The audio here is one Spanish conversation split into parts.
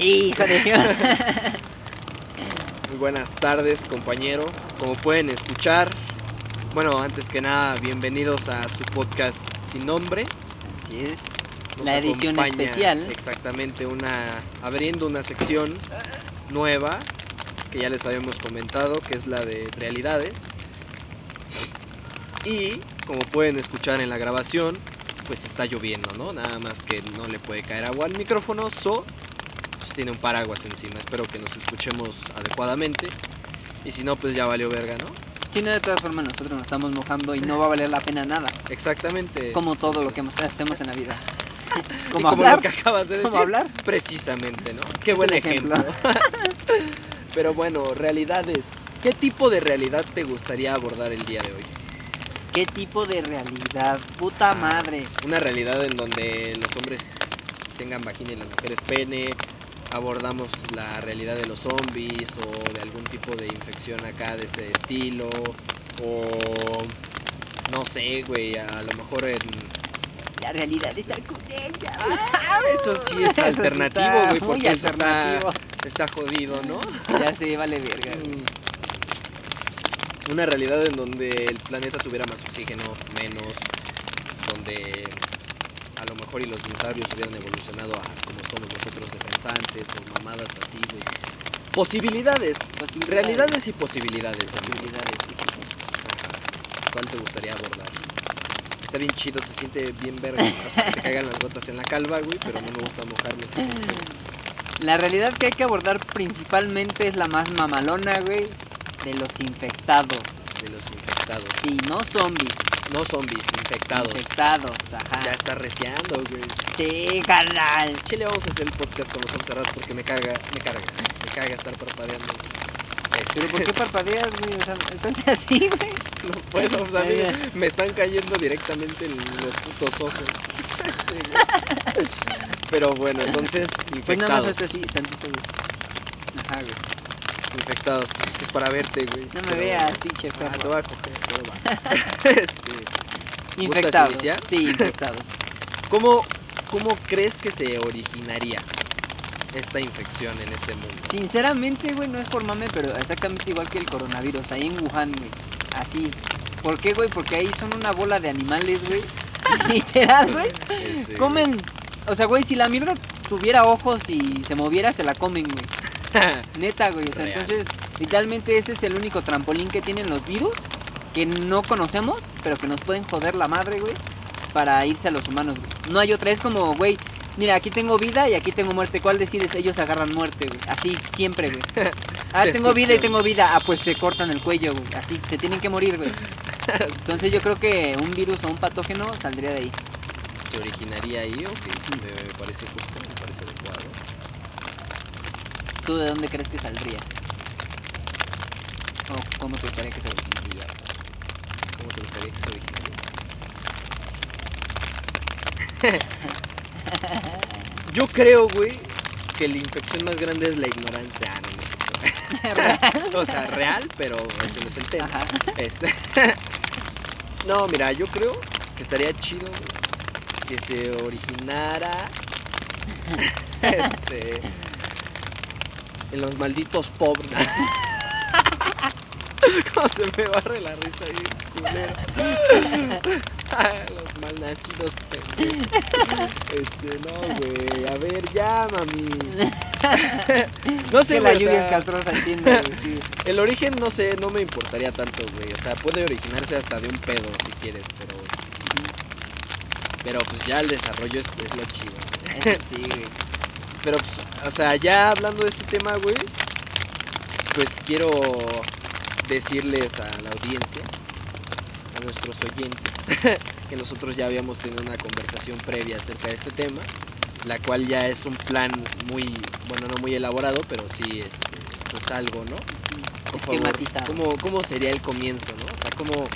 Hijo de Muy buenas tardes, compañero. Como pueden escuchar, bueno, antes que nada, bienvenidos a su podcast sin nombre. Así es. Nos La edición especial. Exactamente, una abriendo una sección nueva que ya les habíamos comentado, que es la de realidades. Y como pueden escuchar en la grabación, pues está lloviendo, ¿no? Nada más que no le puede caer agua al micrófono, so pues tiene un paraguas encima. Espero que nos escuchemos adecuadamente. Y si no, pues ya valió verga, ¿no? Si no, de todas formas, nosotros nos estamos mojando y no va a valer la pena nada. Exactamente. Como todo lo que hacemos en la vida. Como como hablar. lo que acabas de decir. Como hablar. Precisamente, ¿no? Qué Es buen ejemplo. Pero bueno, realidades. ¿Qué tipo de realidad te gustaría abordar el día de hoy? ¿Qué tipo de realidad? Puta Ah. madre. Una realidad en donde los hombres tengan vagina y las mujeres pene. Abordamos la realidad de los zombies o de algún tipo de infección acá de ese estilo. O no sé, güey, a lo mejor en... La realidad está con ella. Eso sí es Eso alternativo, güey, porque eso está, jodido, ¿no? Ya se vale verga. güey. Una realidad en donde el planeta tuviera más oxígeno, menos, donde a lo mejor y los dinosaurios hubieran evolucionado a como somos nosotros de pensantes o mamadas así, güey. Posibilidades, Posibilidades. realidades y posibilidades. Posibilidades, sí, sí, sí. Ajá. ¿Cuál te gustaría abordar? Está bien chido, se siente bien verga. O sea, que te caigan las gotas en la calva, güey, pero no me gusta mojarme. se siente- La realidad que hay que abordar principalmente es la más mamalona, güey, de los infectados. de los infectados. Sí, no zombies. No zombies, infectados. Infectados, ajá. Ya está reciando, güey. Sí, carnal. Chile, vamos a hacer el podcast con los ojos cerrados porque me caga, me carga, me caga estar parpadeando. Pero ¿por qué parpadeas, güey? O sea, estate así, güey. no puedo, o sea, me están cayendo directamente en los putos ojos. Sí. Pero bueno, entonces, Pues nada más infectados. así, tantito, güey. Ajá, güey. Infectados, pues es que es para verte, güey. No me Pero- veas, pinche Ah, te perro. voy a coger, pero va. Este, Infectados. Sí, infectados. ¿cómo, ¿Cómo crees que se originaría esta infección en este mundo? Sinceramente, güey, no es por mame, pero exactamente igual que el coronavirus, ahí en Wuhan, güey. Así. ¿Por qué, güey? Porque ahí son una bola de animales, güey. Literal, güey. Comen. O sea, güey, si la mierda tuviera ojos y se moviera, se la comen, güey. Neta, güey. O sea, Real. entonces, literalmente ese es el único trampolín que tienen los virus que no conocemos, pero que nos pueden joder la madre, güey, para irse a los humanos, güey. No hay otra. Es como, güey, mira, aquí tengo vida y aquí tengo muerte. ¿Cuál decides? Ellos agarran muerte, güey. Así, siempre, güey. Ah, tengo vida y tengo vida. Ah, pues se cortan el cuello, güey. Así, se tienen que morir, güey. Entonces yo creo que un virus o un patógeno saldría de ahí. se originaría ahí, parece justo, me parece adecuado. ¿Tú de dónde crees que saldría? ¿O cómo te gustaría que se originaría? ¿Cómo te gustaría que se originaría? Yo creo, güey, que la infección más grande es la ignorancia. Ah, no, no cierto. o sea, real, pero ese no es el tema. Ajá. Este. no, mira, yo creo que estaría chido güey, que se originara. este. En los malditos pobres. ¿Cómo se me barre la risa ahí, culero? los malnacidos. Este, no, güey. A ver, ya, mami. no sé, que la lluvia es castrosa, entiendo, güey, sí. el origen no sé, no me importaría tanto, güey. O sea, puede originarse hasta de un pedo si quieres, pero. Pero pues ya el desarrollo es, es lo chido. Eso sí, güey. Pero pues, o sea, ya hablando de este tema, güey, pues quiero decirles a la audiencia, a nuestros oyentes, que nosotros ya habíamos tenido una conversación previa acerca de este tema, la cual ya es un plan muy, bueno, no muy elaborado, pero sí, este, pues algo, ¿no? Por favor, Esquematizado. ¿cómo, ¿Cómo sería el comienzo, no? O sea, ¿cómo,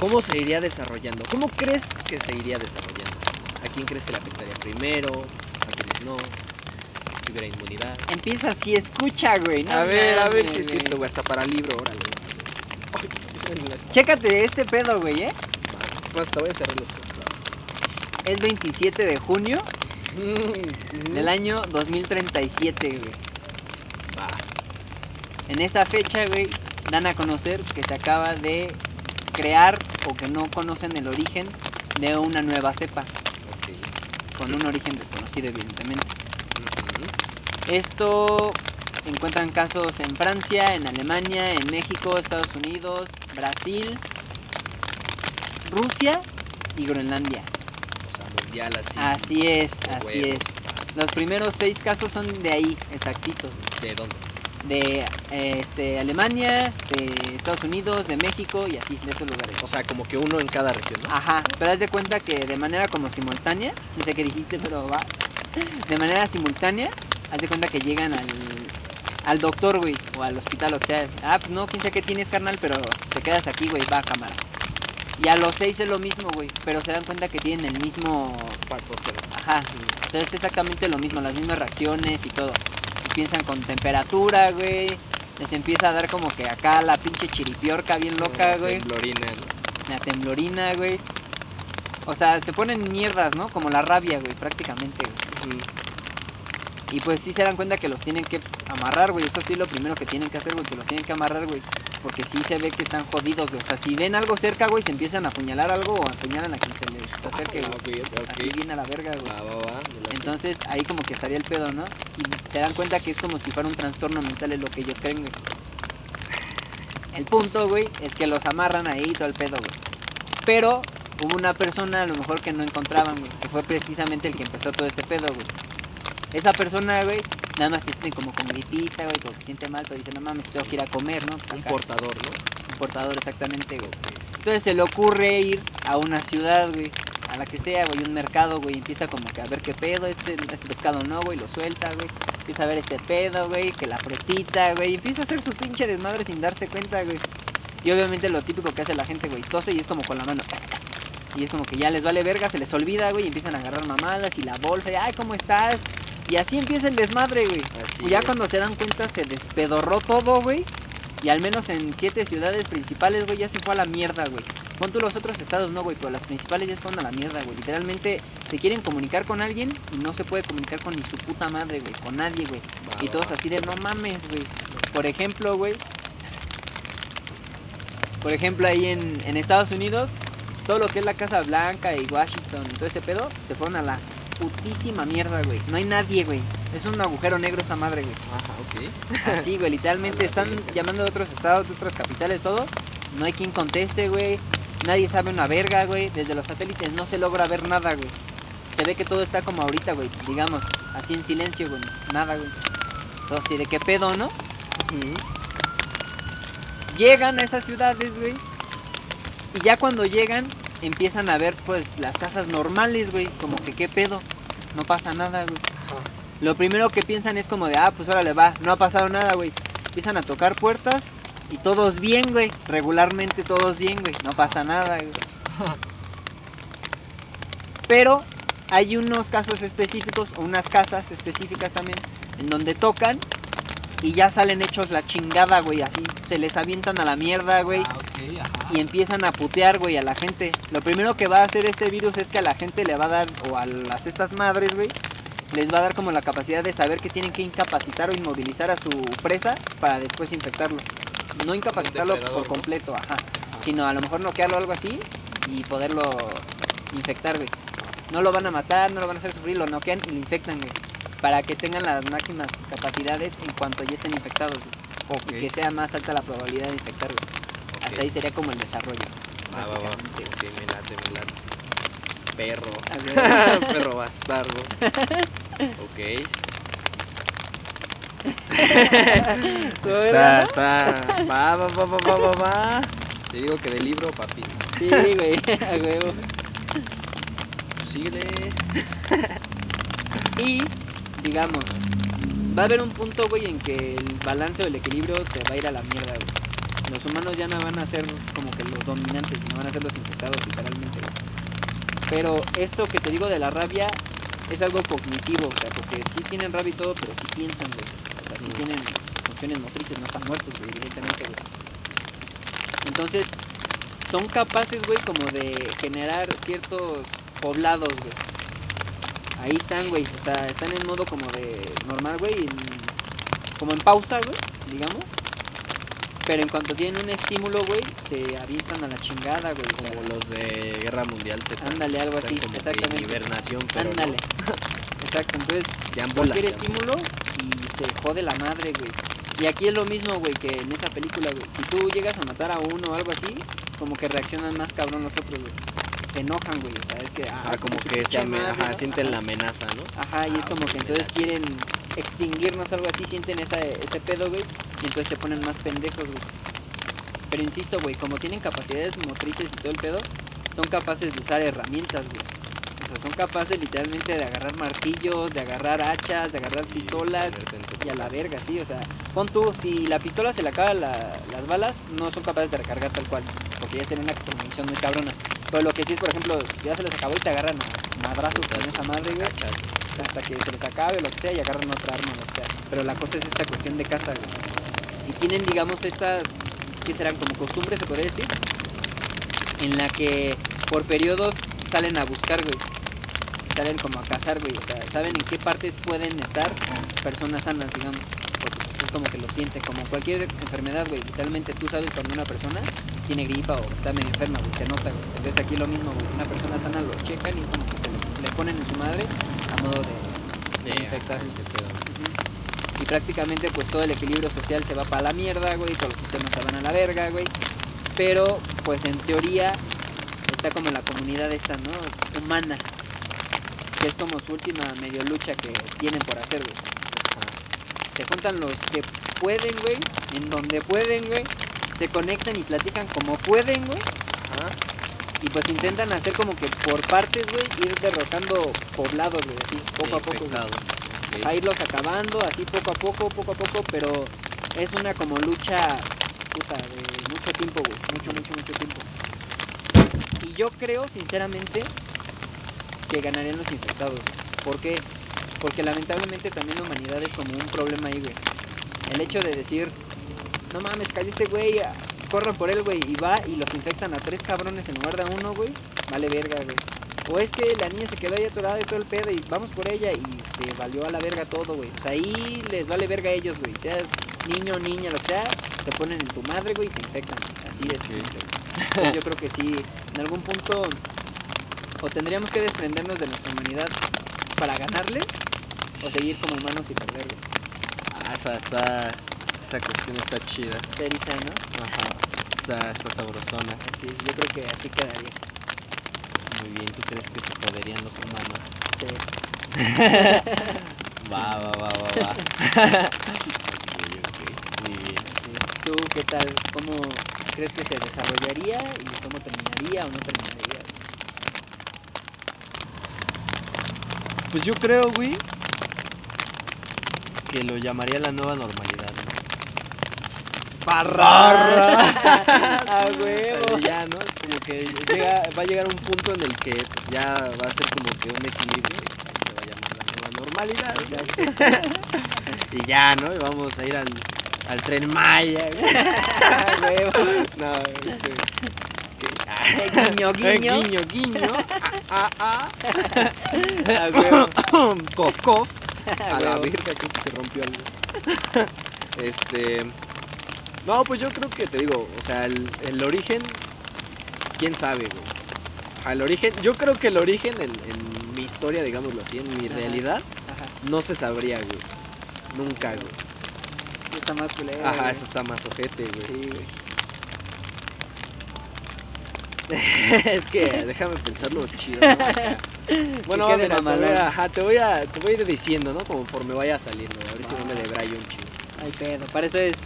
¿cómo se iría desarrollando? ¿Cómo crees que se iría desarrollando? ¿A quién crees que le afectaría primero? ¿A quiénes no? Si hubiera inmunidad. Empieza así, escucha, güey. no a ver, a ver si es cierto, güey, hasta para libro, órale. Chécate este pedo, güey, ¿eh? Te voy a cerrar los es 27 de junio Mm, del año 2037, güey. En esa fecha, güey, dan a conocer que se acaba de crear o que no conocen el origen de una nueva cepa, Ok. con un origen desconocido, evidentemente. Esto encuentran casos en Francia, en Alemania, en México, Estados Unidos, Brasil, Rusia y Groenlandia. O sea, mundial así. Así es, así huevos, es. Los primeros seis casos son de ahí, exactitos. ¿De dónde? De este, Alemania, de Estados Unidos, de México y así, de esos lugares. O sea, como que uno en cada región, ¿no? Ajá, pero haz de cuenta que de manera como simultánea, no sé qué dijiste, pero va. De manera simultánea, haz de cuenta que llegan al, al doctor, güey, o al hospital, o sea, ah, pues no, quién sabe qué tienes, carnal, pero te quedas aquí, güey, va a cámara. Y a los seis es lo mismo, güey, pero se dan cuenta que tienen el mismo, ajá, o sea, es exactamente lo mismo, las mismas reacciones y todo. Empiezan con temperatura, güey, les empieza a dar como que acá la pinche chiripiorca bien loca, güey. Temblorina, ¿no? La temblorina, güey. O sea, se ponen mierdas, ¿no? Como la rabia, güey, prácticamente, güey. Y pues sí se dan cuenta que los tienen que amarrar, güey. Eso sí es lo primero que tienen que hacer, güey, que los tienen que amarrar, güey. Porque sí se ve que están jodidos, güey. O sea, si ven algo cerca, güey, se empiezan a apuñalar algo o apuñalan a quien se les acerque, Ah, güey. Así bien a la verga, güey. Va, va, va. Entonces ahí como que estaría el pedo, ¿no? Y se dan cuenta que es como si fuera un trastorno mental, es lo que ellos creen, güey. El punto, güey, es que los amarran ahí y todo el pedo, güey. Pero hubo una persona a lo mejor que no encontraban, güey, que fue precisamente el que empezó todo este pedo, güey. Esa persona, güey, nada más siente como con gripita, güey, porque siente mal, pero dice, no mames, tengo que ir a comer, ¿no? Pues Un portador, ¿no? un portador, exactamente, güey. Entonces se le ocurre ir a una ciudad, güey, a la que sea, güey, un mercado, güey, empieza como que a ver qué pedo, este, este pescado no, güey, lo suelta, güey. Empieza a ver este pedo, güey, que la pretita, güey, empieza a hacer su pinche desmadre sin darse cuenta, güey. Y obviamente lo típico que hace la gente, güey, tose y es como con la mano. Y es como que ya les vale verga, se les olvida, güey, y empiezan a agarrar mamadas y la bolsa, y ay, ¿cómo estás? Y así empieza el desmadre, güey. Así Y ya es. cuando se dan cuenta se despedorró todo, güey. Y al menos en siete ciudades principales, güey, ya se fue a la mierda, güey. Pon tú los otros estados, no, güey, pero las principales ya se fueron a la mierda, güey. Literalmente se quieren comunicar con alguien y no se puede comunicar con ni su puta madre, güey, con nadie, güey. Y todos así de, no mames, güey. Por ejemplo, güey. Por ejemplo, ahí en, en Estados Unidos, todo lo que es la Casa Blanca y Washington y todo ese pedo, se fueron a la putísima mierda, güey. No hay nadie, güey. Es un agujero negro esa madre, güey. Ajá, ok. Así, güey, literalmente están llamando de otros estados, de otras capitales, todo. No hay quien conteste, güey. Nadie sabe una verga, güey. Desde los satélites no se logra ver nada, güey. Se ve que todo está como ahorita, güey. Digamos, así en silencio, güey. Nada, güey. Así, ¿de qué pedo, no? Llegan a esas ciudades, güey. Y ya cuando llegan, empiezan a ver, pues, las casas normales, güey. Como que, ¿qué pedo? No pasa nada, güey. Lo primero que piensan es como de, ah, pues órale, va, no ha pasado nada, güey. Empiezan a tocar puertas y todos bien, güey. Regularmente todos bien, güey. No pasa nada, güey. Pero hay unos casos específicos, o unas casas específicas también, en donde tocan y ya salen hechos la chingada, güey. Así se les avientan a la mierda, güey Ah, y empiezan a putear, güey, a la gente. Lo primero que va a hacer este virus es que a la gente le va a dar, o a las estas madres, güey, les va a dar como la capacidad de saber que tienen que incapacitar o inmovilizar a su presa para después infectarlo. No incapacitarlo por ¿no? completo, ajá. Sino a lo mejor noquearlo o algo así y poderlo infectar, güey. No lo van a matar, no lo van a hacer sufrir, lo noquean y lo infectan, güey. Para que tengan las máximas capacidades en cuanto ya estén infectados, güey. Ok. Y que sea más alta la probabilidad de infectar, güey. ok. Hasta ahí sería como el desarrollo. Va, va, va. Ok, me late, me late. Perro. Perro bastardo. Ok. ¿Cómo Está, está. Va, va, va, va, va, va, va. Te digo que de libro, papi. Sí, güey, a huevo. Síguele. Y, digamos, va a haber un punto, güey, en que el balance o el equilibrio se va a ir a la mierda, güey. Los humanos ya no van a ser como que los dominantes, sino van a ser los infectados, literalmente, güey. Pero esto que te digo de la rabia es algo cognitivo, o sea, porque sí tienen rabia y todo, pero sí piensan, güey. O sea, sí tienen funciones motrices, no están muertos, güey, evidentemente, güey. Entonces, son capaces, güey, como de generar ciertos poblados, güey. Ahí están, güey. O sea, están en modo como de normal, güey. en- Como en pausa, güey, digamos. Pero en cuanto tienen un estímulo, güey, se avientan a la chingada, güey. Como los de Guerra Mundial Z. Ándale, algo así, como exactamente. hibernación, pero no. Ándale. Exacto, entonces bola, cualquier estímulo y se jode la madre, güey. Y aquí es lo mismo, güey, que en esa película, güey. Si tú llegas a matar a uno o algo así, como que reaccionan más cabrón los otros, güey. Se enojan, güey. O sea, es que. Ah, como su que se sienten la amenaza, ¿no? Ajá, y es Ah, como que entonces quieren extinguirnos, algo así, sienten esa, ese pedo, güey, y entonces se ponen más pendejos, güey. Pero insisto, güey, como tienen capacidades motrices y todo el pedo, son capaces de usar herramientas, güey. O sea, son capaces literalmente de agarrar martillos, de agarrar hachas, de agarrar pistolas y a la verga, sí, o sea, pon tú, si la pistola se le acaban la- las balas, no son capaces de recargar tal cual, porque ya tienen una munición muy cabrona. Pero lo que sí es, por ejemplo, ya se les acabó y te agarran madrazos con esa madre, güey hasta que se les acabe lo que sea y agarran otra arma lo que sea. Pero la cosa es esta cuestión de caza, güey. Y tienen, digamos, estas, que serán como costumbres, se podría decir, en la que por periodos salen a buscar, güey. Salen como a cazar, güey. O sea, saben en qué partes pueden estar personas sanas, digamos. Porque es como que lo sienten, como cualquier enfermedad, güey. Literalmente tú sabes cuando una persona tiene gripa o está medio enferma, güey. Se nota, güey. Entonces aquí lo mismo, güey. Una persona sana lo checan y es como que se le, le ponen en su madre a modo de, de Eh, infectar. ajá, ese pedo. Ujú. Y prácticamente pues todo el equilibrio social se va para la mierda, güey, todos los sistemas se van a la verga, güey. Pero pues en teoría está como la comunidad esta, ¿no? Humana. Que es como su última medio lucha que tienen por hacer, güey. Se juntan los que pueden, güey, en donde pueden, güey. Se conectan y platican como pueden, güey. Ajá. Y pues intentan hacer como que por partes, güey, ir derrotando poblados, güey, así, poco a poco. güey a irlos acabando, así poco a poco, poco a poco, pero es una como lucha, puta, de mucho tiempo, güey, mucho, mucho, mucho tiempo. Y yo creo, sinceramente, que ganarían los infectados. ¿Por qué? Porque lamentablemente también la humanidad es como un problema ahí, güey. El hecho de decir, no mames, cayó este güey, ah, corran por él, güey, y va y los infectan a tres cabrones en lugar de uno, güey, vale verga, güey. O es que la niña se quedó ahí atorada y todo el pedo y vamos por ella y se valió a la verga todo, güey. O sea, ahí les vale verga a ellos, güey. Seas niño niña, lo que sea, te ponen en tu madre, güey, y te infectan. Así es. Ok. güey. Entonces, yo creo que sí, en algún punto o tendríamos que desprendernos de nuestra humanidad para ganarles o seguir como humanos y perder, güey. Ah, está. Esa cuestión está chida. Seriza, ¿no? Ajá. Está, está sabrosona. Así, yo creo que así quedaría. Muy bien, ¿tú crees que se podrían los humanos? Sí. Va, va, va, va, va. ok, ok. Muy bien. Sí. ¿Tú qué tal? ¿Cómo crees que se desarrollaría y cómo terminaría o no terminaría? Pues yo creo, güey, que lo llamaría la nueva normalidad. ¿No? ¡Barra! ¡A huevo! ya, ¿no? Es como que llega, va a llegar un punto en el que pues, ya va a ser como que un equilibrio y se va a llamar la nueva normalidad. ¿no? y ya, ¿no? Y vamos a ir al, al tren Maya. ¡A huevo! No, este. ah, Eh, guiño, guiño. guiño, guiño. Ah, ah, ah. cof, cof. ¡A A la virga, creo que se rompió algo. este. No, pues yo creo que te digo, o sea, el, el origen, quién sabe, güey. Ajá, el origen, yo creo que el origen en, en mi historia, digámoslo así, en mi Ajá. realidad, Ajá. no se sabría, güey. Nunca, güey. Sí, Está más culero. Ajá, güey. eso está más ojete, güey. Sí, güey. es que déjame pensarlo chido. ¿no? Bueno, mira, te voy, a, ajá, te, voy a, te voy a ir diciendo, ¿no? Conforme vaya saliendo, a ver si no me debrayo un chingo. Ay, pedo, para eso es.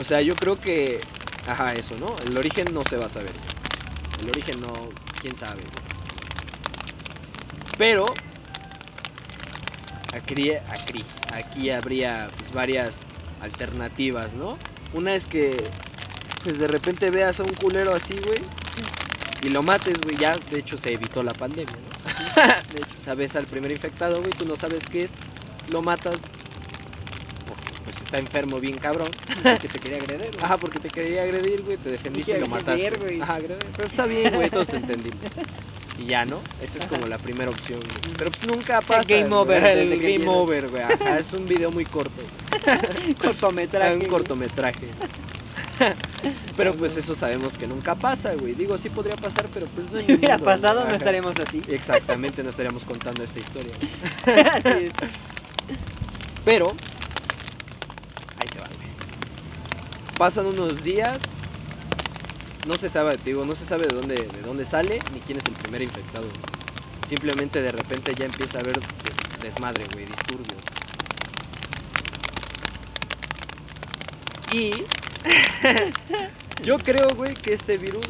O sea, yo creo que. Ajá, eso, ¿no? El origen no se va a saber. El origen no. quién sabe. güey. Pero. Aquí, aquí, aquí habría pues varias alternativas, ¿no? Una es que. Pues de repente veas a un culero así, güey. Y lo mates, güey. Ya, de hecho, se evitó la pandemia, ¿no? ves al primer infectado, güey. Tú no sabes qué es. Lo matas. Está enfermo, bien cabrón. que te quería agredir. güey. Ajá, porque te quería agredir, güey, te defendiste y lo mataste. güey. Ajá, agreder. Pero está bien, güey, todos te entendimos. y ya, ¿no? Esa es como la primera opción, güey. Pero pues nunca pasa. game güey. over El que game over, güey. Ajá, es un video muy corto. Cortometraje. un cortometraje. pero pues eso sabemos que nunca pasa, güey. Digo, sí podría pasar, pero pues no Si hubiera pasado, güey. no estaríamos así. Exactamente, no estaríamos contando esta historia. Así es. Pero, ahí te va, güey. Pasan unos días, no se sabe, digo, no se sabe de dónde, de dónde sale ni quién es el primer infectado. Simplemente de repente ya empieza a haber des- desmadre, güey, disturbios. Y yo creo, güey, que este virus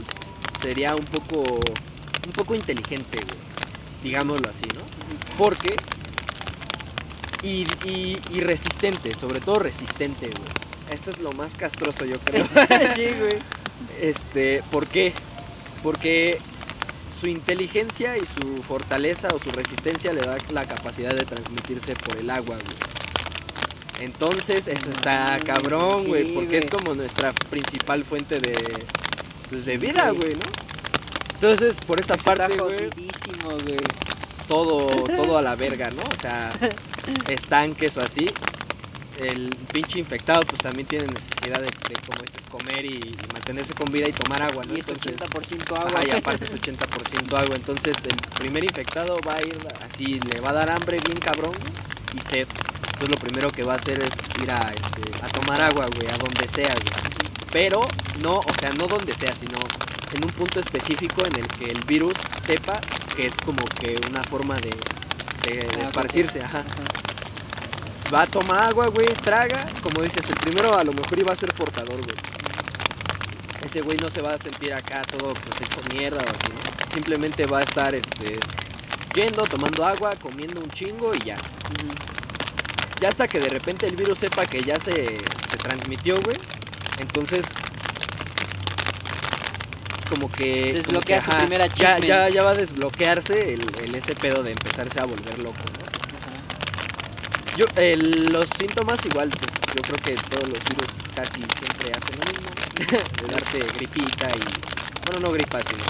sería un poco, un poco inteligente, güey. Digámoslo así, ¿no? Porque y, y- y resistente, sobre todo resistente, güey. Eso es lo más castroso, yo creo. Sí, güey. Este, ¿por qué? Porque su inteligencia y su fortaleza o su resistencia le da la capacidad de transmitirse por el agua, güey. Entonces, eso está Mm, cabrón, güey, porque es como nuestra principal fuente de, pues, de vida, Sí. güey, ¿no? Entonces, por esa parte, güey, güey. todo, todo a la verga, ¿no? O sea, estanques o así. El pinche infectado pues también tiene necesidad de, de, como dices, comer y, y mantenerse con vida y tomar agua, ¿no? Y es Entonces, 80% agua. ajá, y aparte es 80% agua. Entonces el primer infectado va a ir así, le va a dar hambre bien cabrón y sed. Entonces lo primero que va a hacer es ir a, este, a tomar agua, güey, a donde sea, güey. Pero no, o sea, no donde sea, sino en un punto específico en el que el virus sepa que es como que una forma de, de- de Ah, esparcirse, ajá. Va a tomar agua, güey, traga. Como dices, el primero a lo mejor iba a ser portador, güey. Ese güey no se va a sentir acá todo pues hecho mierda o así, ¿no? Simplemente va a estar este yendo, tomando agua, comiendo un chingo y ya. Ya hasta que de repente el virus sepa que ya se, se transmitió, güey. Entonces como que, como Desbloquea que, su ajá, primer ya, achievement. ya, ya va a desbloquearse el, el ese pedo de empezarse a volver loco, ¿no? Yo, el- los síntomas igual, pues yo creo que todos los virus casi siempre hacen lo mismo, de darte gripita y, bueno, no gripa, sino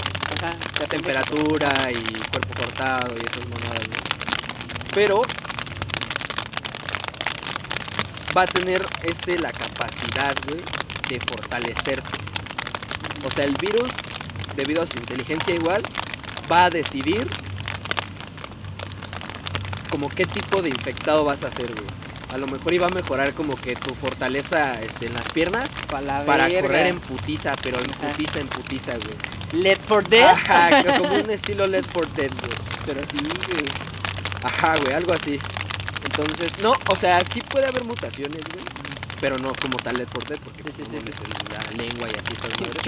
Ajá. la temperatura y cuerpo cortado y esas mamadas, ¿no? Pero va a tener este la capacidad, güey, de fortalecerte. O sea, el virus, debido a su inteligencia igual, va a decidir como qué tipo de infectado vas a ser, güey. A lo mejor iba a mejorar como que tu fortaleza este, en las piernas para correr en putiza, pero en putiza, en putiza, güey. Let for Dead. Ajá, como un estilo Led for Dead, güey. Pero sí, güey. Ajá, güey, algo así. Entonces, no, o sea, sí puede haber mutaciones, güey. Pero no como tal Led for Dead, porque Sí, pues, sí, no sí, la lengua y así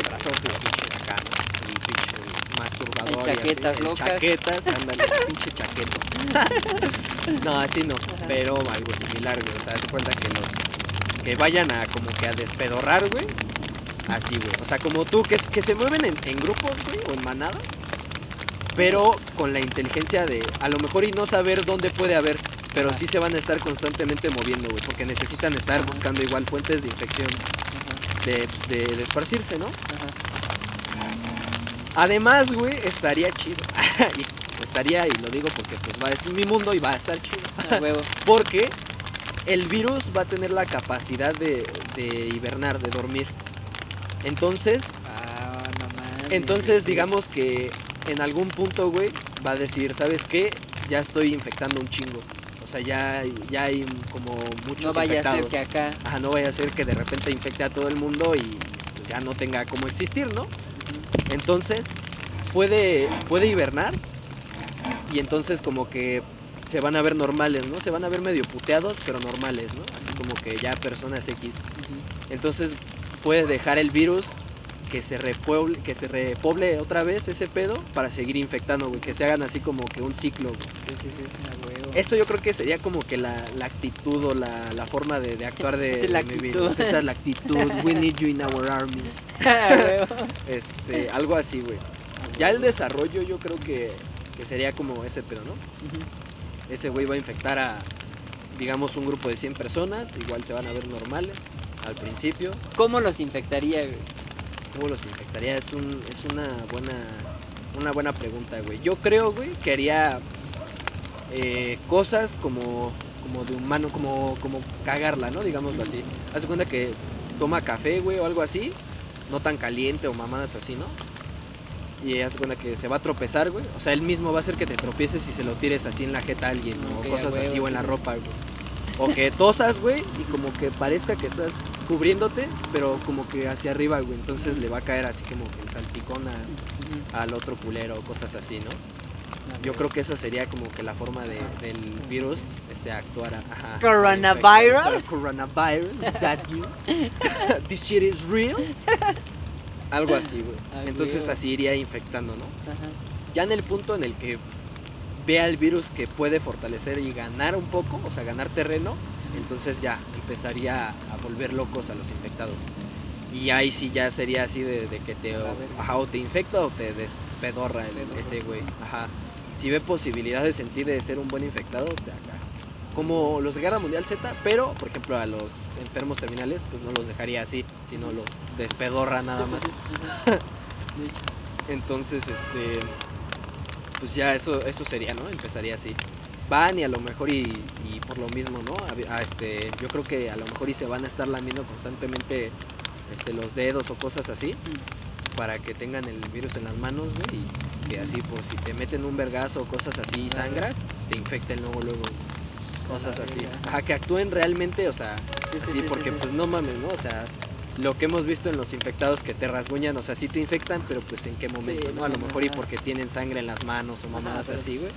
brazote. el pinche acá, ¿no? El pinche masturbador. Y así, chaquetas locas. Chaquetas, ándale, pinche chaqueto. no, así no, pero algo similar, güey. O sea, de cuenta que los que vayan a como que a despedorrar, güey. Así, güey. O sea, como tú, que, que se mueven en, en grupos, güey, o en manadas. Pero con la inteligencia de a lo mejor y no saber dónde puede haber. Pero Ajá. sí se van a estar constantemente moviendo, güey. Porque necesitan estar buscando igual fuentes de infección, de, de, de esparcirse, ¿no? Ajá. Además, güey, estaría chido. Y estaría, y lo digo porque pues va, es mi mundo y va a estar chido. Huevo. Porque el virus va a tener la capacidad de, de hibernar, de dormir. Entonces, Ah, no mames. entonces güey. digamos que en algún punto, güey, va a decir, ¿sabes qué? Ya estoy infectando un chingo. O sea, ya, ya hay como muchos No vaya a ser infectados. que acá. Ajá, no vaya a ser que de repente infecte a todo el mundo y pues, ya no tenga cómo existir, ¿no? Entonces, puede, puede hibernar y entonces como que se van a ver normales, ¿no? Se van a ver medio puteados, pero normales, ¿no? Así como que ya personas X. Entonces puede dejar el virus que se repueble, que se repoble otra vez ese pedo para seguir infectando, güey. Que se hagan así como que un ciclo, güey. Sí, sí, sí. Eso yo creo que sería como que la, la actitud o la, la forma de, de actuar de, Esa es la de mi actitud. virus. Esa es la actitud. We need you in our army. A huevo. Este, algo así, güey. Ya el desarrollo yo creo que, que sería como ese pedo, ¿no? Ese güey va a infectar a, digamos, un grupo de 100 personas. Igual se van a ver normales al principio. ¿Cómo los infectaría, güey? ¿Cómo los infectaría? Es, un, es una buena una buena pregunta, güey. Yo creo, güey, que haría eh, cosas como, como de humano, como, como cagarla, ¿no? Digámoslo así. Haz cuenta que toma café, güey, o algo así, no tan caliente o mamadas así, ¿no? Y haz cuenta que se va a tropezar, güey. O sea, él mismo va a hacer que te tropieces si se lo tires así en la jeta a alguien, ¿no? O cosas así, o en la ropa, güey. O que tosas, güey, y como que parezca que estás cubriéndote, pero como que hacia arriba, güey. Entonces le va a caer así como que el salpicón a- al otro culero, cosas así, ¿no? Yo güey. creo que esa sería como que la forma de, del virus este, actuara. Ajá, Coronavirus? Coronavirus, that you? This shit is real? Algo así, güey. Ah, Entonces huevo. así iría infectando, ¿no? Ajá. Ya en el punto en el que vea el virus que puede fortalecer y ganar un poco, o sea, ganar terreno, entonces ya empezaría a volver locos a los infectados. Y ahí sí ya sería así de, de que te, ajá, o te infecta o te despedorra el- ese güey. Ajá. Si ve posibilidades en ti de ser un buen infectado, de acá. Como los de Guerra Mundial Z, pero por ejemplo a los enfermos terminales, pues no los dejaría así, sino los despedorra nada más. De. Entonces, este, pues ya eso, eso sería, ¿no? Empezaría así. Van y a lo mejor y, y por lo mismo, ¿no? Este, yo creo que a lo mejor y se van a estar lamiendo constantemente este, los dedos o cosas así para que tengan el virus en las manos, güey, y que así por si te meten un vergazo o cosas así y sangras, te infecten luego, luego, cosas así. Ajá, que actúen realmente, o sea, Sí, sí, Sí, sí, porque sí, pues no mames, ¿no? O sea, lo que hemos visto en los infectados que te rasguñan, o sea, sí te infectan, pero pues en qué momento, ¿no? A lo mejor y porque tienen sangre en las manos o mamadas así, güey.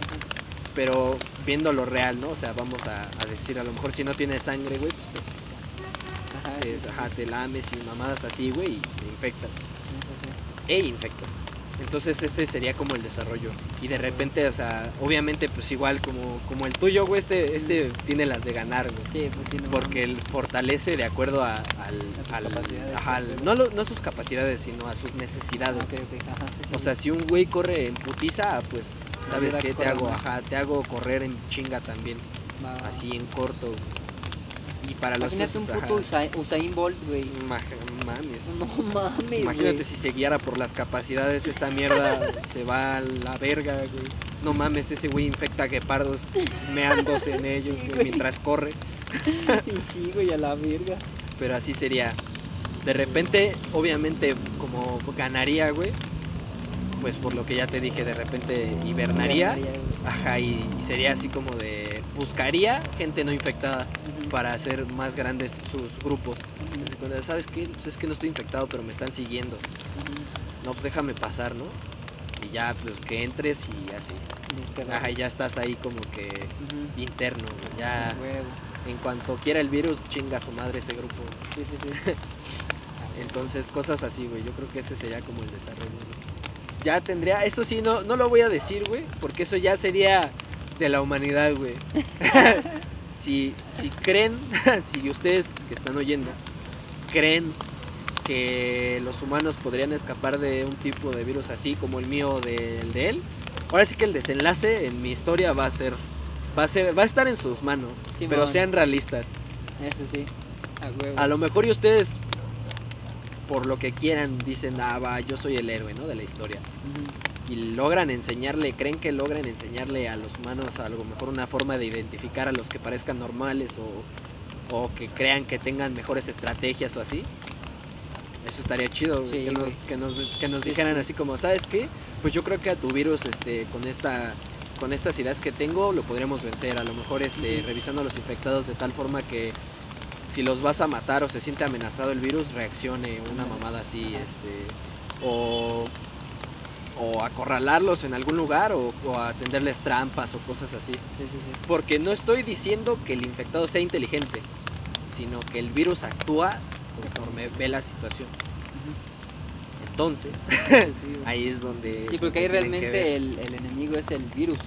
Pero viendo lo real, ¿no? O sea, vamos a, a decir, a lo mejor si no tienes sangre, güey, pues Ajá, te lames y mamadas así, güey, y te infectas. E infectas. Entonces ese sería como el desarrollo. Y de repente, o sea, obviamente pues igual como, como el tuyo, güey, este, este tiene las de ganar, güey. Sí, pues sí, no porque él fortalece de acuerdo a, al, sus al- capacidades, ajá, al- no, lo- no a sus capacidades, sino a sus necesidades. Ah, ajá, sí, O sea, si un güey corre en putiza, pues, ¿sabes Ayuda a qué? Te hago, ajá, te hago correr en chinga también, así en corto. Y para los Imagínate un puto Usain, Usain Bolt, güey. ma- mames. No mames, Imagínate si se guiara por las capacidades, esa mierda se va a la verga, güey. No mames, ese güey infecta guepardos meándose en ellos, Sí, mientras corre. Y sí, güey, a la verga. Pero así sería. De repente, obviamente, como ganaría, güey. Pues por lo que ya te dije, de repente hibernaría. Hibernaría. Ajá, y, y sería así como de. Buscaría gente no infectada. Para hacer más grandes sus grupos. Ujú. Entonces, cuando, ¿sabes qué? Pues es que no estoy infectado, pero me están siguiendo. No, pues déjame pasar, ¿no? Y ya, pues que entres y así. Ajá, y ya estás ahí como que interno, güey. Ya, en cuanto quiera el virus, chinga a su madre ese grupo. Sí, sí, sí. Entonces, cosas así, güey. Yo creo que ese sería como el desarrollo. güey. Ya tendría, eso sí, no, no lo voy a decir, güey, porque eso ya sería de la humanidad, güey. si, si creen, si ustedes que están oyendo, creen que los humanos podrían escapar de un tipo de virus así como el mío del de él, ahora sí que el desenlace en mi historia va a ser, va a ser, va a estar en sus manos, pero sean realistas. Eso sí. A huevo. A lo mejor y ustedes, por lo que quieran, dicen, ah, va, yo soy el héroe, ¿no? De la historia. Ujú. Y logran enseñarle, creen que logran enseñarle a los humanos a lo mejor una forma de identificar a los que parezcan normales o, o que crean que tengan mejores estrategias o así. Eso estaría chido, Sí, que, nos, que nos, que nos dijeran sí. así como, ¿sabes qué? Pues yo creo que a tu virus, este, con esta con estas ideas que tengo, lo podremos vencer. A lo mejor este, revisando a los infectados de tal forma que si los vas a matar o se siente amenazado el virus, reaccione una mamada así, este, o, o acorralarlos en algún lugar o, o a tenderles trampas o cosas así. Sí, sí, sí. Porque no estoy diciendo que el infectado sea inteligente, sino que el virus actúa conforme ve la situación. Entonces, ahí es donde... Sí, porque ahí realmente el, el enemigo es el virus.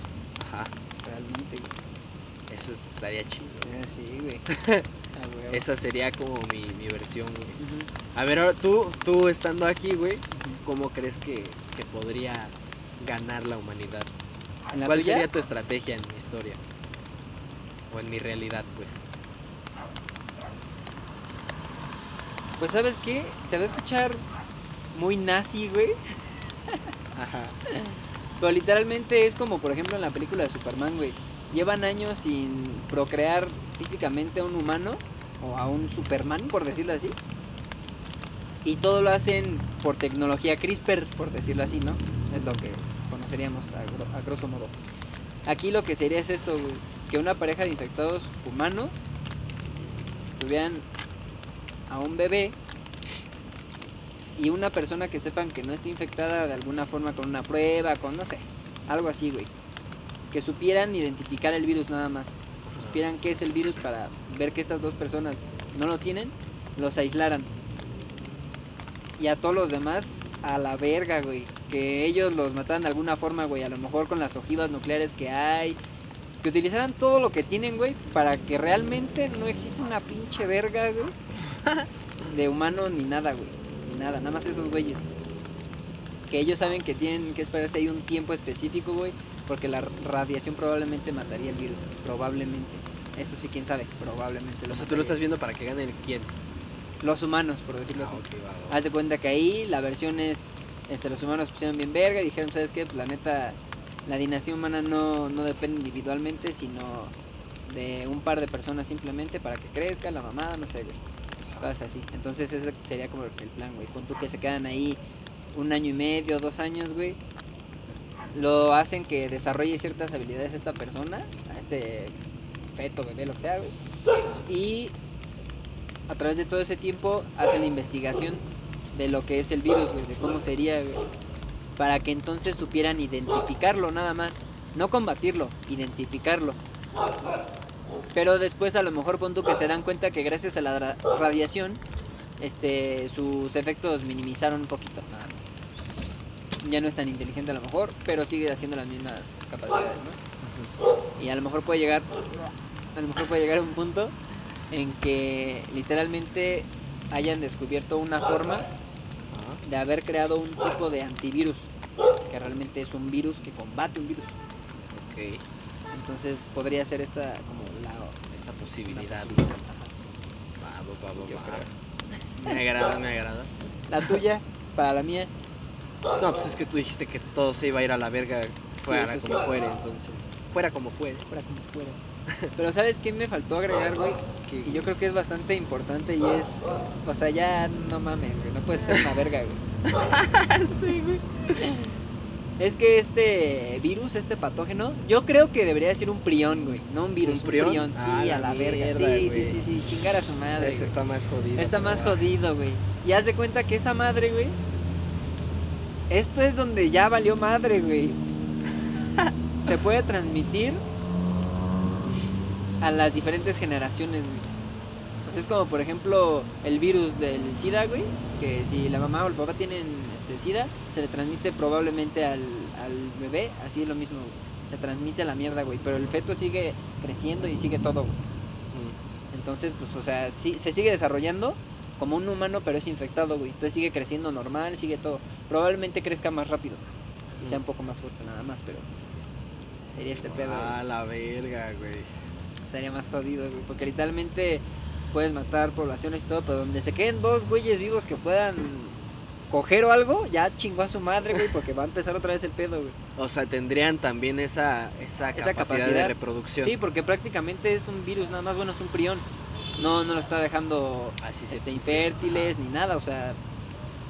Ajá, Realmente, güey. eso estaría chido. Eh, Sí, güey. Esa sería como mi, mi versión, güey. A ver, ahora tú, tú estando aquí, güey. ¿cómo crees que, que podría ganar la humanidad? ¿En la ¿Cuál sería tu estrategia en mi historia? O en mi realidad, pues. Pues, ¿sabes qué? Se va a escuchar muy nazi, güey. Ajá. Pero literalmente es como, por ejemplo, en la película de Superman, güey. Llevan años sin procrear físicamente a un humano o a un Superman, por decirlo así. Y todo lo hacen por tecnología CRISPR, por decirlo así, ¿no? Es lo que conoceríamos a, gro- a grosso modo. Aquí lo que sería es esto, güey, que una pareja de infectados humanos tuvieran a un bebé y una persona que sepan que no esté infectada de alguna forma con una prueba, con no sé, algo así, güey. Que supieran identificar el virus nada más. Que supieran qué es el virus para ver que estas dos personas no lo tienen, los aislaran. Y a todos los demás a la verga, güey. Que ellos los mataran de alguna forma, güey. A lo mejor con las ojivas nucleares que hay. Que utilizaran todo lo que tienen, güey. Para que realmente no exista una pinche verga, güey. De humano ni nada, güey. Ni nada. Nada más esos güeyes. Que ellos saben que tienen que esperarse ahí un tiempo específico, güey. Porque la radiación probablemente mataría el virus. Probablemente. Eso sí, quién sabe. Probablemente. O sea, tú lo mataría. estás viendo para que gane el quién. Los humanos, por decirlo Ah, así. ok, va, va. Haz de cuenta que ahí la versión es, este, los humanos pusieron bien verga y dijeron, ¿sabes qué? Pues la neta, la dinastía humana no, no depende individualmente, sino de un par de personas simplemente para que crezca la mamada, no sé, güey. Cosas así. Entonces ese sería como el plan, güey. Con tú que se quedan ahí un año y medio, dos años, güey. Lo hacen que desarrolle ciertas habilidades esta persona, a este feto, bebé, lo que sea, güey. Y a través de todo ese tiempo hace la investigación de lo que es el virus, güey, de cómo sería, güey, para que entonces supieran identificarlo nada más, no combatirlo, identificarlo. Pero después a lo mejor pon tú que se dan cuenta que gracias a la ra- radiación, este, sus efectos minimizaron un poquito, nada más. Ya no es tan inteligente a lo mejor, pero sigue haciendo las mismas capacidades, ¿no? Y a lo mejor puede llegar, a lo mejor puede llegar a un punto en que literalmente hayan descubierto una forma de haber creado un tipo de antivirus, que realmente es un virus que combate un virus. Ok. Entonces podría ser esta como la Esta posibilidad. posibilidad. Yo creo. Me agrada, me agrada. La tuya, para la mía, No, pues es que tú dijiste que todo se iba a ir a la verga fuera como sí. fuera, entonces. Fuera como fuere. fuera como fuera. Pero ¿sabes qué me faltó agregar, güey? Y yo creo que es bastante importante y es... O sea, ya no mames, güey. No puedes ser una verga, güey. sí, güey. Es que este virus, este patógeno, yo creo que debería decir un prión, güey. No un virus, ¿Un prión? Sí, Ah, a la la verga. mierda, Sí, sí, güey. sí, sí. Chingar a su madre. Ese güey. está más jodido. Está más va. jodido, güey. Y haz de cuenta que esa madre, güey. Esto es donde ya valió madre, güey. Se puede transmitir a las diferentes generaciones, güey. O sea, es como, por ejemplo, el virus del SIDA, güey. Que si la mamá o el papá tienen este, SIDA, se le transmite probablemente al, al bebé. Así es lo mismo, güey. Se transmite a la mierda, güey. Pero el feto sigue creciendo y sigue todo, güey. Mm. Entonces, pues, o sea, sí, se sigue desarrollando como un humano, pero es infectado, güey. Entonces sigue creciendo normal, sigue todo. Probablemente crezca más rápido y sea un poco más fuerte nada más, pero sería este pedo, Ah, güey. la verga, güey. Sería más jodido, güey. Porque literalmente puedes matar poblaciones y todo, pero donde se queden dos güeyes vivos que puedan coger o algo, ya chingó a su madre, güey, porque va a empezar otra vez el pedo, güey. O sea, tendrían también esa, esa, Esa capacidad, de capacidad. reproducción. Sí, porque prácticamente es un virus, nada más, bueno, es un prión. No, no lo está dejando Así se este, infértiles ni nada, o sea,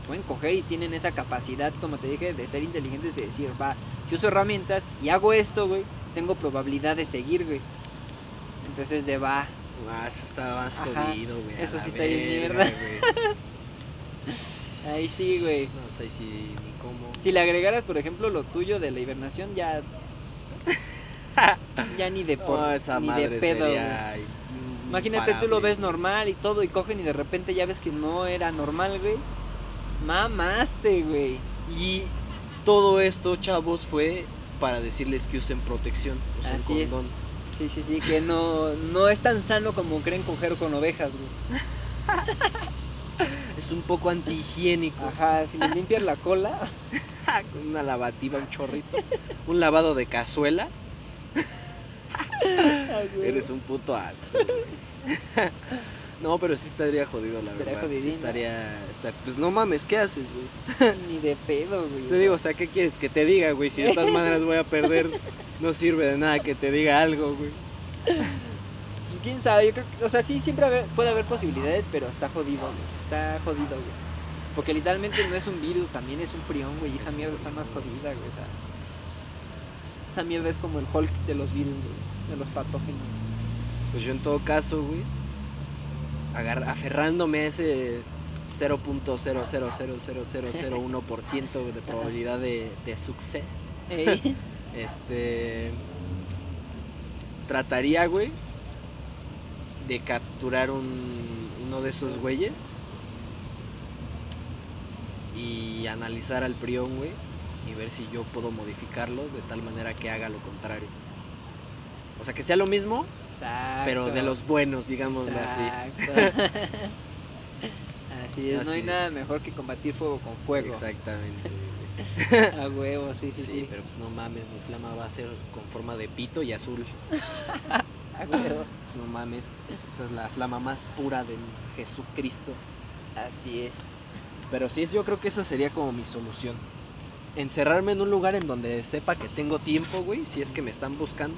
pueden coger y tienen esa capacidad, como te dije, de ser inteligentes, de decir, va, si uso herramientas y hago esto, güey, tengo probabilidad de seguir, güey. Entonces, de va, Ah, eso está más jodido, güey. eso sí está bien mierda. güey. ahí sí, güey. No, ahí sí, ni cómo. Si le agregaras, por ejemplo, lo tuyo de la hibernación, ya. ya ni de por, No, esa ni madre de pedo, güey. Imagínate, tú lo ves normal y todo, y cogen y de repente ya ves que no era normal, güey. Mamaste, güey. Y todo esto, chavos, fue para decirles que usen protección, usen Así es. Sí, sí, sí, que no, no es tan sano como creen coger con ovejas, güey. Es un poco antihigiénico. Ajá, si le limpias la cola. Con una lavativa, un chorrito. un lavado de cazuela. Eres un puto asco. No, pero sí estaría jodido, la Estaría verdad. Sí estaría, está- Pues no mames, ¿qué haces, güey? Ni de pedo, güey. Te digo, o sea, ¿qué quieres que te diga, güey? Si de todas maneras voy a perder, no sirve de nada que te diga algo, güey. Pues quién sabe, yo creo que, o sea, sí, siempre haber- puede haber posibilidades, pero está jodido, güey. Está jodido, güey. Porque literalmente no es un virus, también es un prión, güey. Y esa Es mierda está más jodida, güey. O sea, esa mierda es como el Hulk de los virus, güey. De los patógenos. Pues yo en todo caso, güey, aferrándome a ese 0.0000001% de probabilidad de, de suceso. este, trataría, güey, de capturar un, uno de esos güeyes y analizar al prión, güey, y ver si yo puedo modificarlo de tal manera que haga lo contrario. O sea, que sea lo mismo, Exacto. pero de los buenos, digámoslo así. Exacto. Así es, no hay nada mejor que combatir fuego con fuego. Exactamente. A huevo, sí, sí, Sí, sí. pero pues no mames, mi flama va a ser con forma de pito y azul. A huevo. No mames, esa es la flama más pura de Jesucristo. Así es. Pero sí, es- yo creo que esa sería como mi solución. Encerrarme en un lugar en donde sepa que tengo tiempo, güey, si es que me están buscando,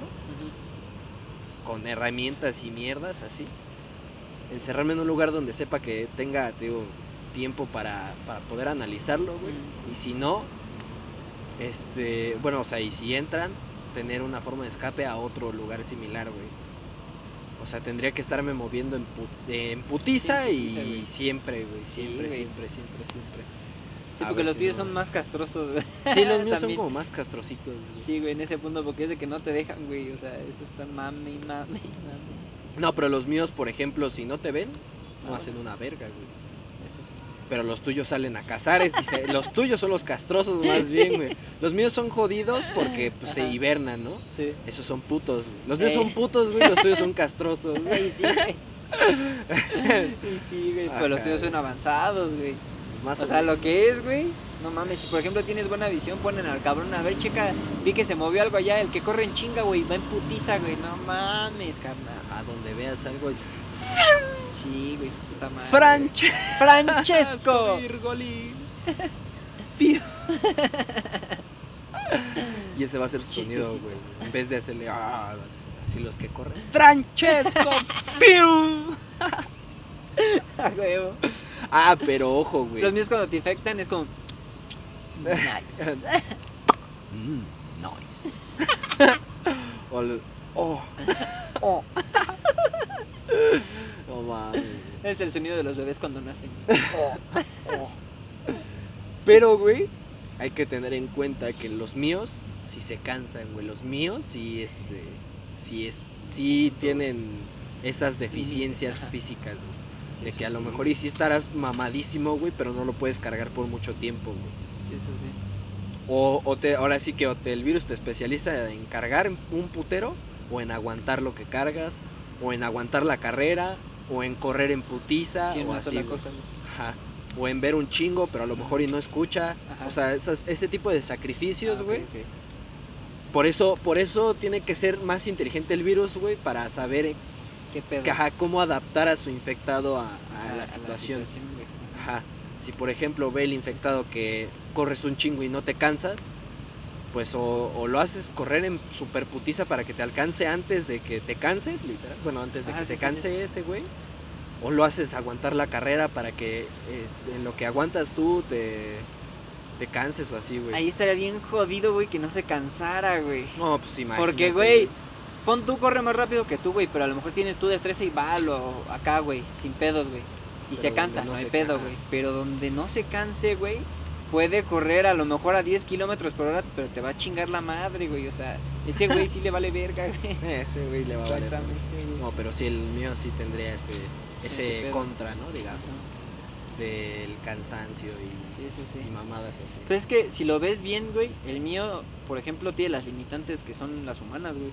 con herramientas y mierdas así. Encerrarme en un lugar donde sepa que tenga, te digo, tiempo para, para poder analizarlo, güey. Y si no, este, bueno, o sea, y si entran, tener una forma de escape a otro lugar similar, güey. O sea, tendría que estarme moviendo en, pu- en putiza Sí, y güey. siempre, güey. Sí, Siempre, güey. siempre, siempre, siempre. Sí, A porque los si tuyos no- son más castrosos, güey. Sí, los míos son como más castrocitos, güey. Sí, güey, en ese punto, porque es de que no te dejan, güey. O sea, eso están mame mame mame. No, pero los míos, por ejemplo, si no te ven, no Ah, hacen una verga, güey. Pero los tuyos salen a cazar, es los tuyos son los castrosos más bien, güey. Los míos son jodidos porque pues, se hibernan, ¿no? Sí. Esos son putos, güey. Los míos son putos, güey, los tuyos son castrosos, güey. Sí, güey. Y sí, güey. Pero los Ajá, tuyos son avanzados, güey. Pues más O sea, lo que es, güey. No mames, si por ejemplo tienes buena visión, ponen al cabrón. A ver, checa, vi que se movió algo allá. El que corre en chinga, güey, va en putiza, güey. No mames, carnal. A donde veas algo. Sí, güey, puta madre. ¡Franche! ¡Francesco! Virgoli. Y ese va a ser su sonido, güey. En vez de hacerle. Ah, así los que corren. ¡Francesco! ¡Fiu! A huevo. Ah, pero ojo, güey. Los míos cuando te infectan es como. Nice. Mm, nice. O oh, Oh, no mames. Es el sonido de los bebés cuando nacen. Oh. Pero, güey, hay que tener en cuenta que los míos si se cansan, güey. Los míos sí, este, sí, es, sí tienen esas deficiencias Ajá. físicas, güey. Sí, De que a lo sí. mejor y sí estarás mamadísimo, güey, pero no lo puedes cargar por mucho tiempo, güey. Sí, eso sí. O, o te, ahora sí que o te- el virus te especializa en cargar un putero, o en aguantar lo que cargas, o en aguantar la carrera, o en correr en putiza, o así. cosa. Ajá. O en ver un chingo, pero a lo mejor y no escucha. Ajá. O sea, esas- ese tipo de sacrificios, Ah, güey. Por eso, por eso tiene que ser más inteligente el virus, güey, para saber ¿Qué pedo? ajá, cómo adaptar a su infectado a, a Ah, la situación. güey. Ajá. Si por ejemplo ve el infectado que corres un chingo y no te cansas, pues o, o lo haces correr en super putiza para que te alcance antes de que te canses, literal. Bueno, antes de Ah, que se sí, canse ese güey. O lo haces aguantar la carrera para que eh, en lo que aguantas tú te, te canses o así, güey. Ahí estaría bien jodido, güey, que no se cansara, güey. No, pues imagínate. Porque, güey, pon tú corre más rápido que tú, güey, pero a lo mejor tienes tu destreza y va a lo acá, güey, sin pedos, güey. Y Pero se cansa, no, no hay pedo, güey. Pero donde no se canse, güey, puede correr a lo mejor a 10 kilómetros por hora, pero te va a chingar la madre, güey. O sea, ese güey sí le vale verga, güey. Este güey le va a valer. Exactamente, güey. No, pero sí, el mío sí tendría ese, Ese contra, ¿no? Digamos. Del cansancio y, Sí, sí, sí. y mamadas así. Pues es que si lo ves bien, güey, el mío, por ejemplo, tiene las limitantes que son las humanas, güey.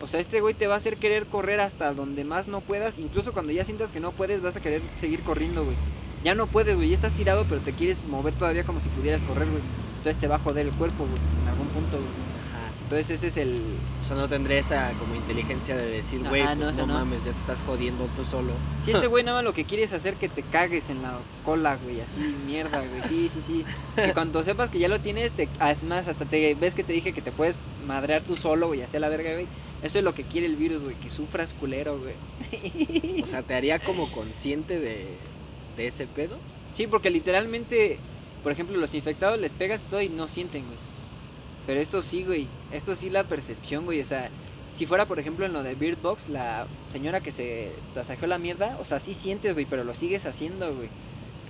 O sea, este güey te va a hacer querer correr hasta donde más no puedas. Incluso cuando ya sientas que no puedes, vas a querer seguir corriendo, güey. Ya no puedes, güey. Ya estás tirado, pero te quieres mover todavía como si pudieras correr, güey. Entonces te va a joder el cuerpo, güey. En algún punto, güey. Ajá. Entonces ese es el... O sea, no tendré esa como inteligencia de decir, güey, no, pues no, mames, ya te estás jodiendo tú solo. Si este güey nada más lo que quiere es hacer que te cagues en la cola, güey, así, mierda, güey, sí, sí, sí. Que cuando sepas que ya lo tienes, te, es más, hasta te ves que te dije que te puedes madrear tú solo, güey, hacia la verga, güey. Eso es lo que quiere el virus, güey, que sufras culero, güey. O sea, te haría como consciente de, de ese pedo. Sí, porque literalmente, por ejemplo, los infectados les pegas todo y no sienten, güey. Pero esto sí, güey. Esto sí la percepción, güey. O sea, si fuera, por ejemplo, en lo de Bird Box, la señora que se tasajeó la mierda, o sea, sí sientes, güey, pero lo sigues haciendo, güey.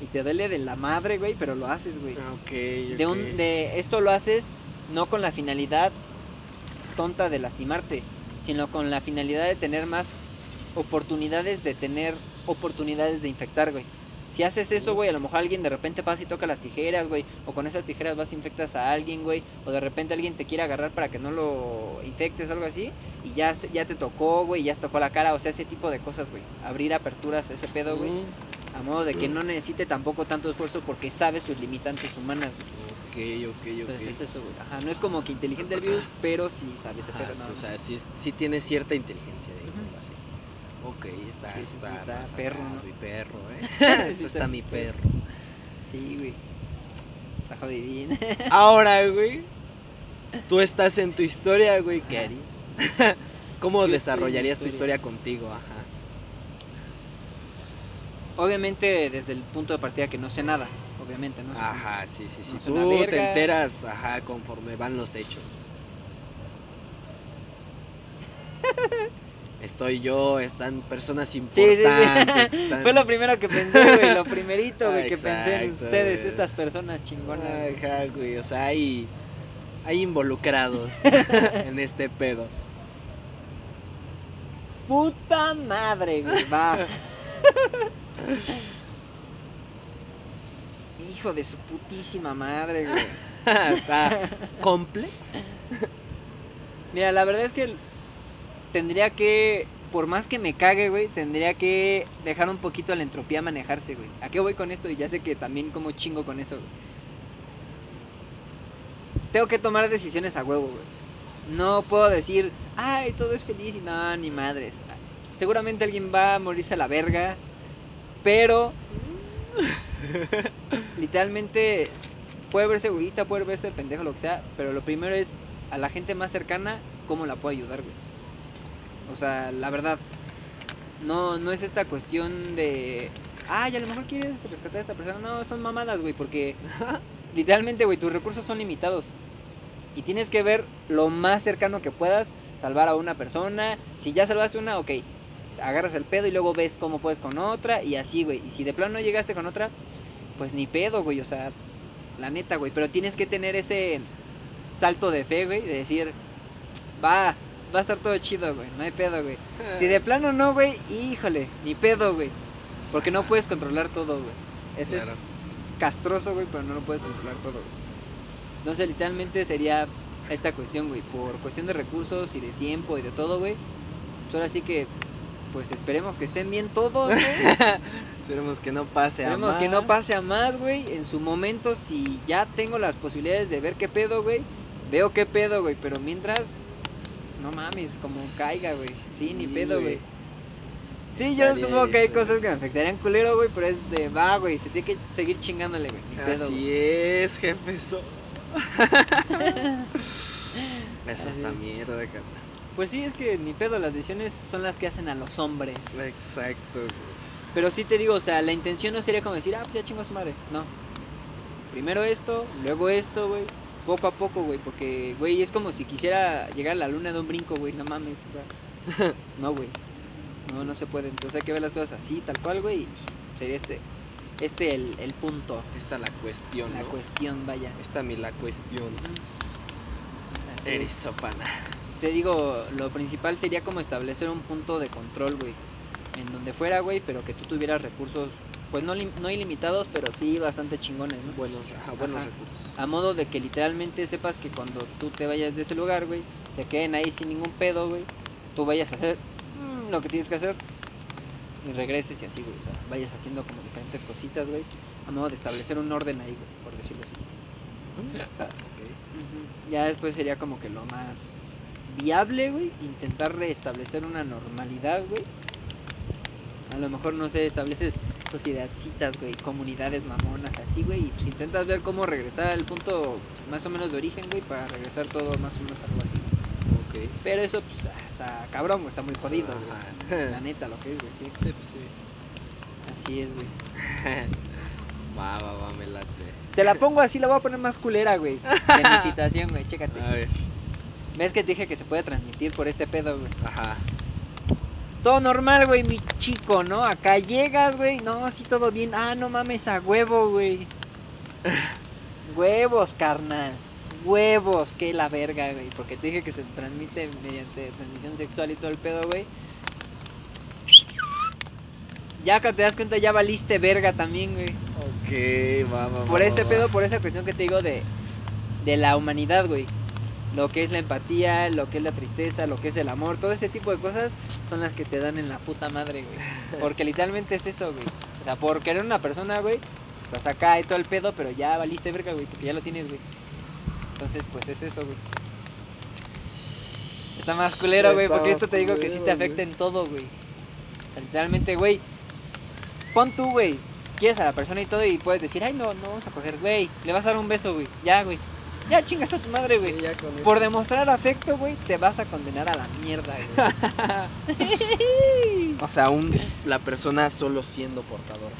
Y te duele de la madre, güey, pero lo haces, güey. Ok, De un, de esto lo haces no con la finalidad tonta de lastimarte, sino con la finalidad de tener más oportunidades de tener oportunidades de infectar, güey. Si haces eso, güey, a lo mejor alguien de repente pasa y toca las tijeras, güey, o con esas tijeras vas y infectas a alguien, güey, o de repente alguien te quiere agarrar para que no lo infectes algo así, y ya, ya te tocó, güey, ya se tocó la cara, o sea, ese tipo de cosas, güey. Abrir aperturas ese pedo, güey, Mm, a modo de que no necesite tampoco tanto esfuerzo porque sabe sus limitantes humanas, güey. Ok, ok, ok. Entonces es eso, güey. Ajá, no es como que inteligente el virus, pero sí sabe ese pedo. sí, o sea, sí, sí tiene cierta inteligencia, digámoslo Ujú. así. Ok, está, Sí, sí, sí, está, perro. Mi perro, ¿eh? Eso está mi perro. Sí, güey. Está jodidín. Ahora, güey, tú estás en tu historia, güey, ¿qué harías? ¿Cómo Yo desarrollarías tu historia. contigo? Ajá. Obviamente desde el punto de partida que no sé nada, obviamente, ¿no? Ajá, sí, sí, sí. No Tú te enteras, ajá, conforme van los hechos. Estoy yo, están personas Sí, sí, importantes. sí. están- Fue lo primero que pensé, güey. Lo primerito, güey, Ah, que pensé en ustedes, estas personas chingonas. Ajá, güey, o sea, hay, hay involucrados en este pedo. Puta madre, güey. Va. Hijo de su putísima madre, güey. Está complex. Mira, la verdad es que tendría que, por más que me cague, güey, tendría que dejar un poquito la entropía manejarse, güey. ¿A qué voy con esto? Y ya sé que también como chingo con eso. Tengo que tomar decisiones a huevo, güey. No puedo decir, ay, todo es feliz y no, ni madres. Seguramente alguien va a morirse a la verga, pero literalmente puede verse egoísta, puede verse pendejo, lo que sea, pero lo primero es a la gente más cercana, cómo la puedo ayudar, güey. O sea, la verdad, no, no es esta cuestión de, ay, a lo mejor quieres rescatar a esta persona. No, son mamadas, güey, porque literalmente, güey, tus recursos son limitados. Y tienes que ver lo más cercano que puedas, salvar a una persona. Si ya salvaste una, ok, agarras el pedo y luego ves cómo puedes con otra y así, güey. Y si de plano no llegaste con otra, pues ni pedo, güey, o sea, la neta, güey. Pero tienes que tener ese salto de fe, güey, de decir, va, va a estar todo chido, güey, no hay pedo, güey. Si de plano no, güey, híjole, ni pedo, güey. Porque no puedes controlar todo, güey. Ese Claro. es castroso, güey, pero no lo puedes controlar todo, güey. Entonces, literalmente sería esta cuestión, güey, por cuestión de recursos y de tiempo y de todo, güey. Pues ahora sí que, pues esperemos que estén bien todos, güey. Esperemos que no pase a Esperemos que no más. pase a más, güey. En su momento, si ya tengo las posibilidades de ver qué pedo, güey, veo qué pedo, güey. Pero mientras, no mames, como caiga, güey. Sí, ni pedo, güey. Sí, yo supongo que hay eso, cosas que me afectarían culero, güey, pero es de, va, güey, se tiene que seguir chingándole, güey. Ni pedo, Así es, jefe. so- Eso Así está es. mierda, carnal. Pues sí, es que ni pedo, las decisiones son las que hacen a los hombres. Exacto, güey. Pero sí te digo, o sea, la intención no sería como decir, ah, pues ya chingo a su madre. No. Primero esto, luego esto, güey. Poco a poco, güey. Porque, güey, es como si quisiera llegar a la luna de un brinco, güey. No mames, o sea. No, güey. No, no se puede. Entonces hay que ver las cosas así, tal cual, güey. Sería este, este el, el punto. Esta la cuestión, La ¿no? cuestión, vaya. Esta mi la cuestión. Así Eres es. sopana. Te digo, lo principal sería como establecer un punto de control, güey. En donde fuera, güey, pero que tú tuvieras recursos, pues no, no ilimitados, pero sí bastante chingones, ¿no? Buenos, ajá, buenos Ajá. recursos. A modo de que literalmente sepas que cuando tú te vayas de ese lugar, güey, se queden ahí sin ningún pedo, güey. Tú vayas a hacer mm, lo que tienes que hacer y regreses y así, güey. O sea, vayas haciendo como diferentes cositas, güey. A modo de establecer un orden ahí, güey, por decirlo así. Ok. Ujú. Ya después sería como que lo más viable, güey. Intentar restablecer una normalidad, güey. A lo mejor, no sé, estableces sociedadcitas, güey, comunidades mamonas, así, güey. Y pues intentas ver cómo regresar al punto más o menos de origen, güey, para regresar todo más o menos algo así. Ok. Pero eso, pues, está cabrón, güey, está muy jodido, güey. La neta, lo que es, güey, sí. Sí, pues sí. Así es, güey. Va, va, va, me late. Te la pongo así, la voy a poner más culera, güey. De mi situación, güey, chécate. A ver. ¿Ves que te dije que se puede transmitir por este pedo, güey? Ajá. Todo normal, güey, mi chico, ¿no? Acá llegas, güey. No, así todo bien. Ah, no mames, a huevo, güey. Huevos, carnal. Huevos, que la verga, güey. Porque te dije que se transmite mediante transmisión sexual y todo el pedo, güey. Ya que te das cuenta, ya valiste verga también, güey. Ok, va, va, va. Por va, ese va. pedo, por esa cuestión que te digo de, de la humanidad, güey. Lo que es la empatía, lo que es la tristeza, lo que es el amor, todo ese tipo de cosas son las que te dan en la puta madre, güey. Porque literalmente es eso, güey. O sea, por querer una persona, güey, estás acá y todo el pedo, pero ya valiste verga, güey, porque ya lo tienes, güey. Entonces, pues es eso, güey. Está más culero, güey, porque esto te digo que sí te afecta en todo, güey. O sea, literalmente, güey. Pon tú, güey. Quieres a la persona y todo y puedes decir, ay, no, no vamos a coger, güey. Le vas a dar un beso, güey. Ya, güey. Ya chingas a tu madre, güey. Sí. Por demostrar afecto, güey, te vas a condenar a la mierda, güey. O sea, un, la persona solo siendo portadora.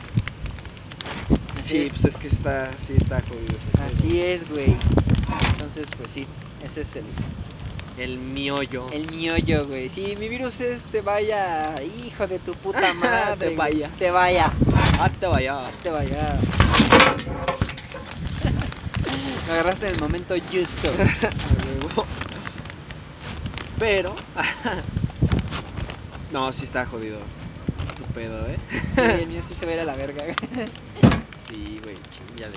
Así Sí, es. pues es que está, sí está jodido pedo. Así es, güey. Entonces, pues sí, ese es el, El miollo. el miollo, güey. Si mi virus es te vaya, hijo de tu puta madre. Te güey. vaya. Te vaya. Ah, te vaya. Te vaya. Me agarraste en el momento justo. Pero. no, sí está jodido. Tu pedo, ¿eh? Sí, el mío sí se va a ir a la verga. Sí, güey, ya le.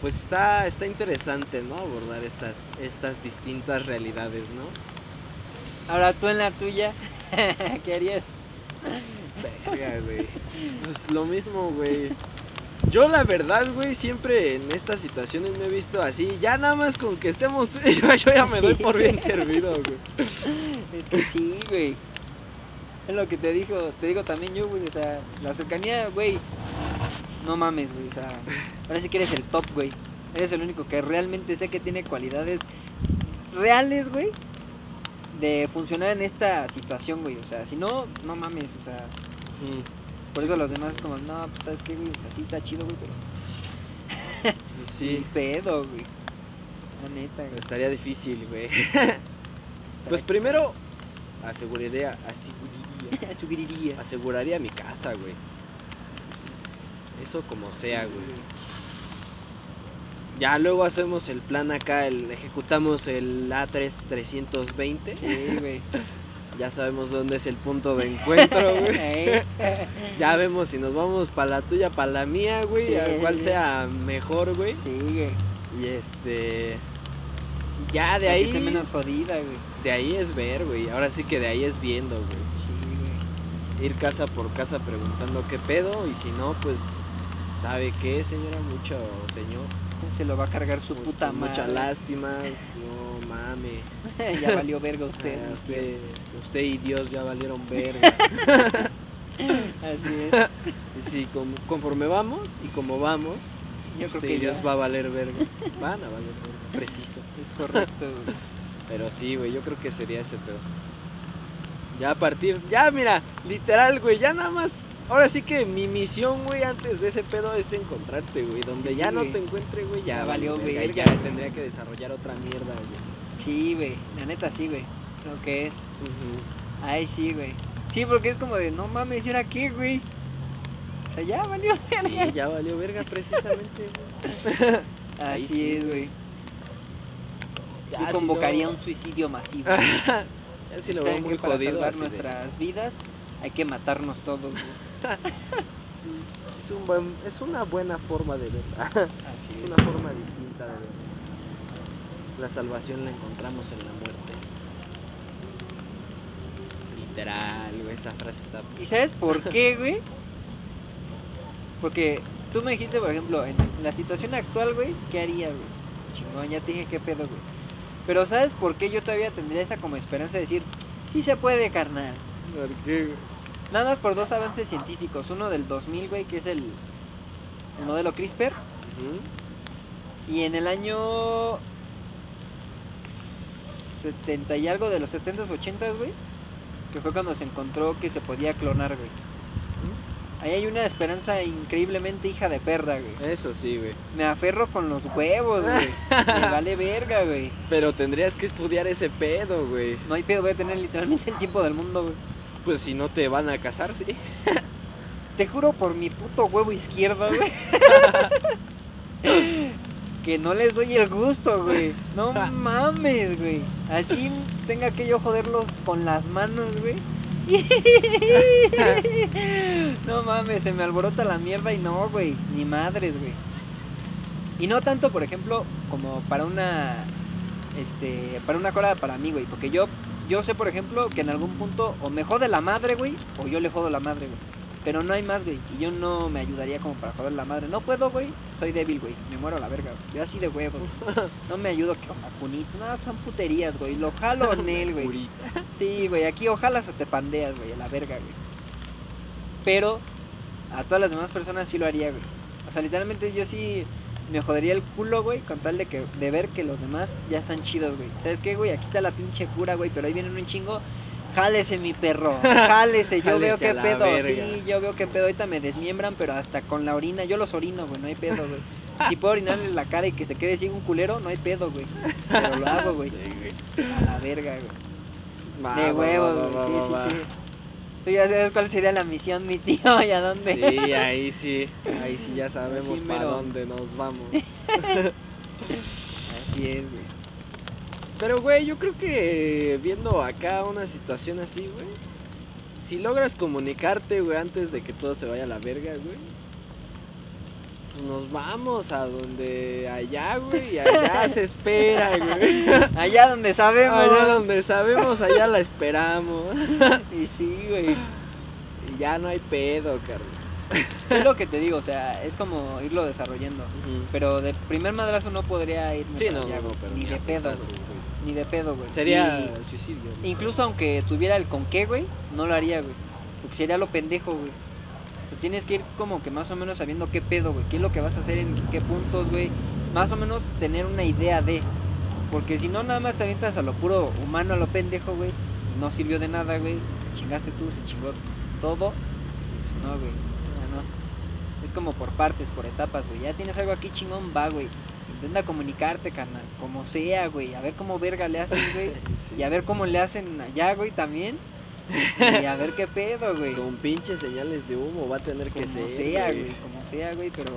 Pues está, está interesante, ¿no? Abordar estas, estas distintas realidades, ¿no? Ahora tú en la tuya, ¿qué harías? Verga, güey. Pues lo mismo, güey. Yo la verdad, güey, siempre en estas situaciones me he visto así. Ya nada más con que estemos tú y yo, yo ya me doy por bien servido, güey. Es que sí, güey. Es lo que te digo, te digo también yo, güey. O sea, la cercanía, güey. No mames, güey. O sea, parece que eres el top, güey. Eres el único que realmente sé que tiene cualidades reales, güey. De funcionar en esta situación, güey. O sea, si no, no mames. O sea, por eso los demás es como, no, pues sabes qué, güey. O sea, sí está chido, güey, pero. Pues Sí. pedo, güey. La neta, güey. estaría difícil, güey. Pues primero aseguraría, aseguraría, aseguraría mi casa, güey. Eso como sea, güey. Ya luego hacemos el plan acá, el, ejecutamos el A3 320. Sí, güey. Ya sabemos dónde es el punto de encuentro, güey. Ey. Ya vemos si nos vamos para la tuya, para la mía, güey. Sí, cuál sí. sea mejor, güey. Sí, güey. Y este. Ya de ahí. menos jodida, güey. De ahí es ver, güey. Ahora sí que de ahí es viendo, güey. Sí, güey. Ir casa por casa preguntando qué pedo. Y si no, pues. ¿Sabe qué, señora? Mucho, señor. Se lo va a cargar su puta madre. Mucha lástima. Mame. ya valió verga usted. Ah, usted, usted y Dios ya valieron verga. Así es. com- conforme vamos y como vamos, Yo creo que y Dios ya va a valer verga. Van a valer verga. Preciso. es correcto, güey. Pero sí, güey, yo creo que sería ese pedo. Ya a partir, ya mira, literal, güey, ya nada más. Ahora sí que mi misión, güey, antes de ese pedo es encontrarte, güey. Donde Sí, ya no güey. te encuentre, güey, ya, Ya valió valió verga. y verga, Ya güey. tendría que desarrollar otra mierda, güey. Sí, güey. La neta, sí, güey. Lo que es. Ay, sí, güey. Sí, porque es como de, no mames, ¿y ahora qué, güey? O sea, ya valió verga. Sí, ya valió verga precisamente. Así sí, es, güey. si convocaría un suicidio masivo. ya si lo veo ¿Saben muy para jodido. salvar de- nuestras vidas hay que matarnos todos, güey. es, un buen, es una buena forma de ver. Así es. una forma distinta de ver. La salvación la encontramos en la muerte. Literal, güey, esa frase está. ¿Y sabes por qué, güey? Porque tú me dijiste, por ejemplo, en la situación actual, güey, ¿qué haría, güey? chingón, ya te dije qué pedo, güey. Pero ¿sabes por qué yo todavía tendría esa como esperanza de decir, sí se puede, carnal? ¿Por qué, güey? Nada más por dos avances científicos. Uno del 2000, güey, que es el, el modelo CRISPR. Y en el año 70 y algo de los 70s, 80s, güey, que fue cuando se encontró que se podía clonar, güey. Ahí hay una esperanza increíblemente hija de perra, güey. Eso sí, güey. Me aferro con los huevos, güey. Me vale verga, güey. Pero tendrías que estudiar ese pedo, güey. No hay pedo, voy a tener literalmente el tiempo del mundo, güey. Pues si no te van a casar, sí. Te juro por mi puto huevo izquierdo, güey. que no les doy el gusto, güey. No mames, güey. Así tenga que yo joderlos con las manos, güey. no mames, se me alborota la mierda y no, güey. Ni madres, güey. Y no tanto, por ejemplo, como para una. Este. Para una cora para mí, güey. Porque yo. Yo sé, por ejemplo, que en algún punto o me jode la madre, güey. O yo le jodo la madre, güey. Pero no hay más, güey. Y yo no me ayudaría como para joder la madre. No puedo, güey. Soy débil, güey. Me muero a la verga, güey. Yo así de huevo. No me ayudo que a Cunito. No, son puterías, güey. Lo jalo en él, güey. Sí, güey. Aquí ojalá o te pandeas, güey. A la verga, güey. Pero a todas las demás personas sí lo haría, güey. O sea, literalmente yo sí me jodería el culo, güey, con tal de que de ver que los demás ya están chidos, güey. ¿Sabes qué, güey? Aquí está la pinche cura, güey, pero ahí vienen un chingo. Jálese, mi perro. Jálese, yo veo Jálese qué pedo. verga. Sí, yo veo qué pedo. Ahorita me desmiembran, pero hasta con la orina. Yo los orino, güey, no hay pedo, güey. Si puedo orinarle la cara y que se quede ciego un culero, no hay pedo, güey. Pero lo hago, güey. Sí, güey. A la verga, güey. Va, De huevos, güey. va, Sí, va, sí, sí. Tú ya sabes cuál sería la misión, mi tío, y a dónde. Sí, ahí sí. Ahí sí ya sabemos Sí, para dónde nos vamos. Así es, güey. Pero, güey, yo creo que viendo acá una situación así, güey. Si logras comunicarte, güey, antes de que todo se vaya a la verga, güey. Pues nos vamos a donde allá, güey. Allá se espera, güey. Allá donde sabemos. Allá donde sabemos, allá la esperamos. Y sí, güey. Y ya no hay pedo, carnal. Es lo que te digo, o sea, es como irlo desarrollando. Pero de primer madrazo no podría irme Sí, no, allá, no, no, pero Ni de pedo. Ni de pedo, güey. Sería Y suicidio. incluso aunque tuviera el con qué, güey, no lo haría, güey. Porque sería lo pendejo, güey. Tienes que ir como que más o menos sabiendo qué pedo, güey. Qué es lo que vas a hacer en qué puntos, güey. Más o menos tener una idea de. Porque si no, nada más te avientas a lo puro humano, a lo pendejo, güey. No sirvió de nada, güey. Te chingaste tú, se chingó todo. Pues no, güey. Ya no. Es como por partes, por etapas, güey. Ya tienes algo aquí chingón, va, güey. Intenta comunicarte, carnal. Como sea, güey. A ver cómo verga le hacen, güey. Sí. Y a ver cómo le hacen allá, güey, también. Y a ver qué pedo, güey. Con pinches señales de humo va a tener que Como ser. sea, güey. Como sea, güey, pero...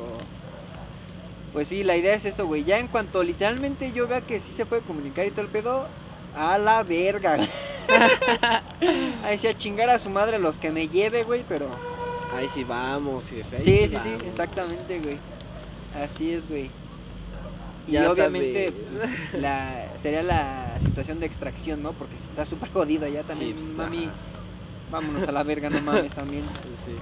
Pues sí, la idea es eso, güey. Ya en cuanto literalmente yo vea que sí se puede comunicar y todo el pedo, a la verga. güey. Ahí sí, a chingar a su madre los que me lleve, güey, pero... Ahí sí vamos, jefe. ahí Sí, sí, sí, vamos. exactamente, güey. Así es, güey. Y Ya obviamente sabe. la, sería la situación de extracción, ¿no? Porque está súper jodido allá también, pues, mami. ajá. Vámonos a la verga, no mames también. Sí.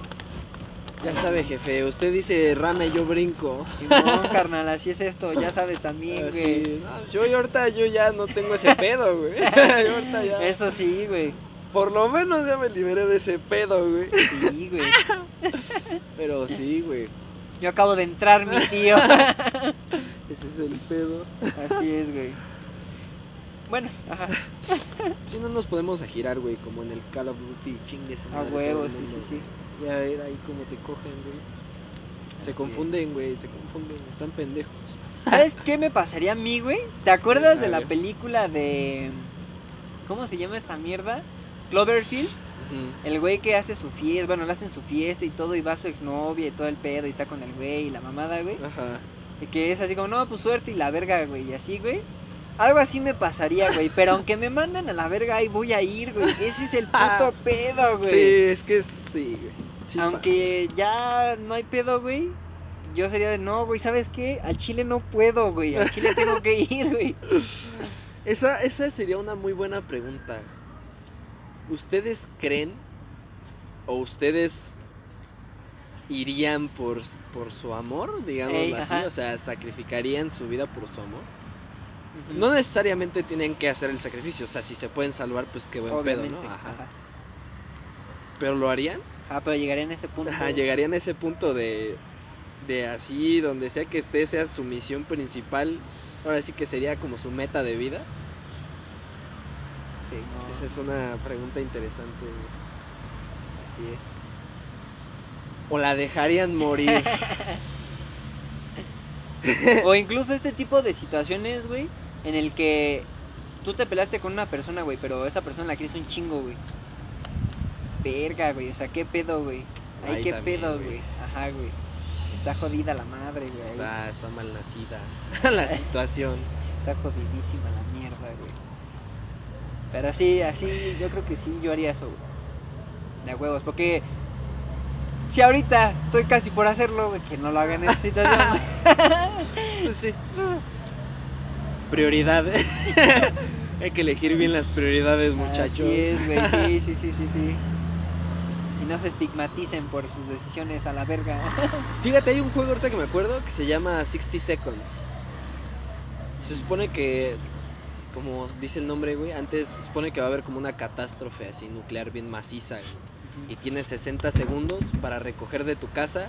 Ya sabe, jefe. Usted dice rana y yo brinco. No, carnal, así es esto, ya sabes también, güey. Así, no, yo ahorita yo ya no tengo ese pedo, güey. Yo ahorita ya. Eso sí, güey. Por lo menos ya me liberé de ese pedo, güey. Sí, güey. Pero sí, güey. Yo acabo de entrar, mi tío. Ese es el pedo. Así es, güey. Bueno, ajá. Si no nos podemos a girar, güey, como en el Call of Duty chingues. A huevo, sí, sí, sí. Ya ver ahí cómo te cogen, güey. Se Así confunden, güey, se confunden, están pendejos. ¿Sabes qué me pasaría a mí, güey? ¿Te acuerdas A de la película de. ¿Cómo se llama esta mierda? Cloverfield. El güey que hace su fiesta, bueno, le hacen su fiesta y todo, y va su exnovia y todo el pedo, y está con el güey y la mamada, güey. Ajá. Y que es así como, no, pues suerte y la verga, güey, y así, güey. Algo así me pasaría, güey, pero aunque me manden a la verga, ahí voy a ir, güey. Ese es el puto pedo, güey. Sí, es que sí, güey. Sí aunque ya no hay pedo, güey. Yo sería de, no, güey, ¿sabes qué? Al Chile no puedo, güey. Al Chile tengo que ir, güey. Esa, esa sería una muy buena pregunta. ¿Ustedes creen o ustedes irían por, por su amor, digamos Ey, así? ajá. O sea, sacrificarían su vida por su amor. No necesariamente tienen que hacer el sacrificio, o sea, si se pueden salvar, pues qué buen Obviamente. pedo, ¿no? Ajá. Ajá. Pero lo harían. Ah, pero llegarían a ese punto. Ajá, llegarían a ese punto de, de así, donde sea que esté, sea su misión principal. Ahora sí que sería como su meta de vida. Sí, no, Esa es una pregunta interesante. así es. O la dejarían morir. O incluso este tipo de situaciones, güey, en el que tú te peleaste con una persona, güey, pero esa persona la quieres un chingo, güey. Verga, güey, o sea, qué pedo, güey. Ay, qué también, pedo, güey. Ajá, güey. Está jodida la madre, güey. Está, está mal nacida la situación. Está jodidísima la mierda, güey. Pero sí, así, yo creo que sí, yo haría eso, güey. De huevos, porque si ahorita estoy casi por hacerlo, güey, que no lo hagan en situación. Pues sí. Prioridad. Hay que elegir bien las prioridades, muchachos. Así es, güey, sí, sí, sí, sí, sí. Y no se estigmaticen por sus decisiones a la verga. Fíjate, hay un juego ahorita que me acuerdo que se llama 60 Seconds. Se supone que, como dice el nombre, güey, antes se supone que va a haber como una catástrofe así nuclear bien maciza. güey, Y tienes 60 segundos para recoger de tu casa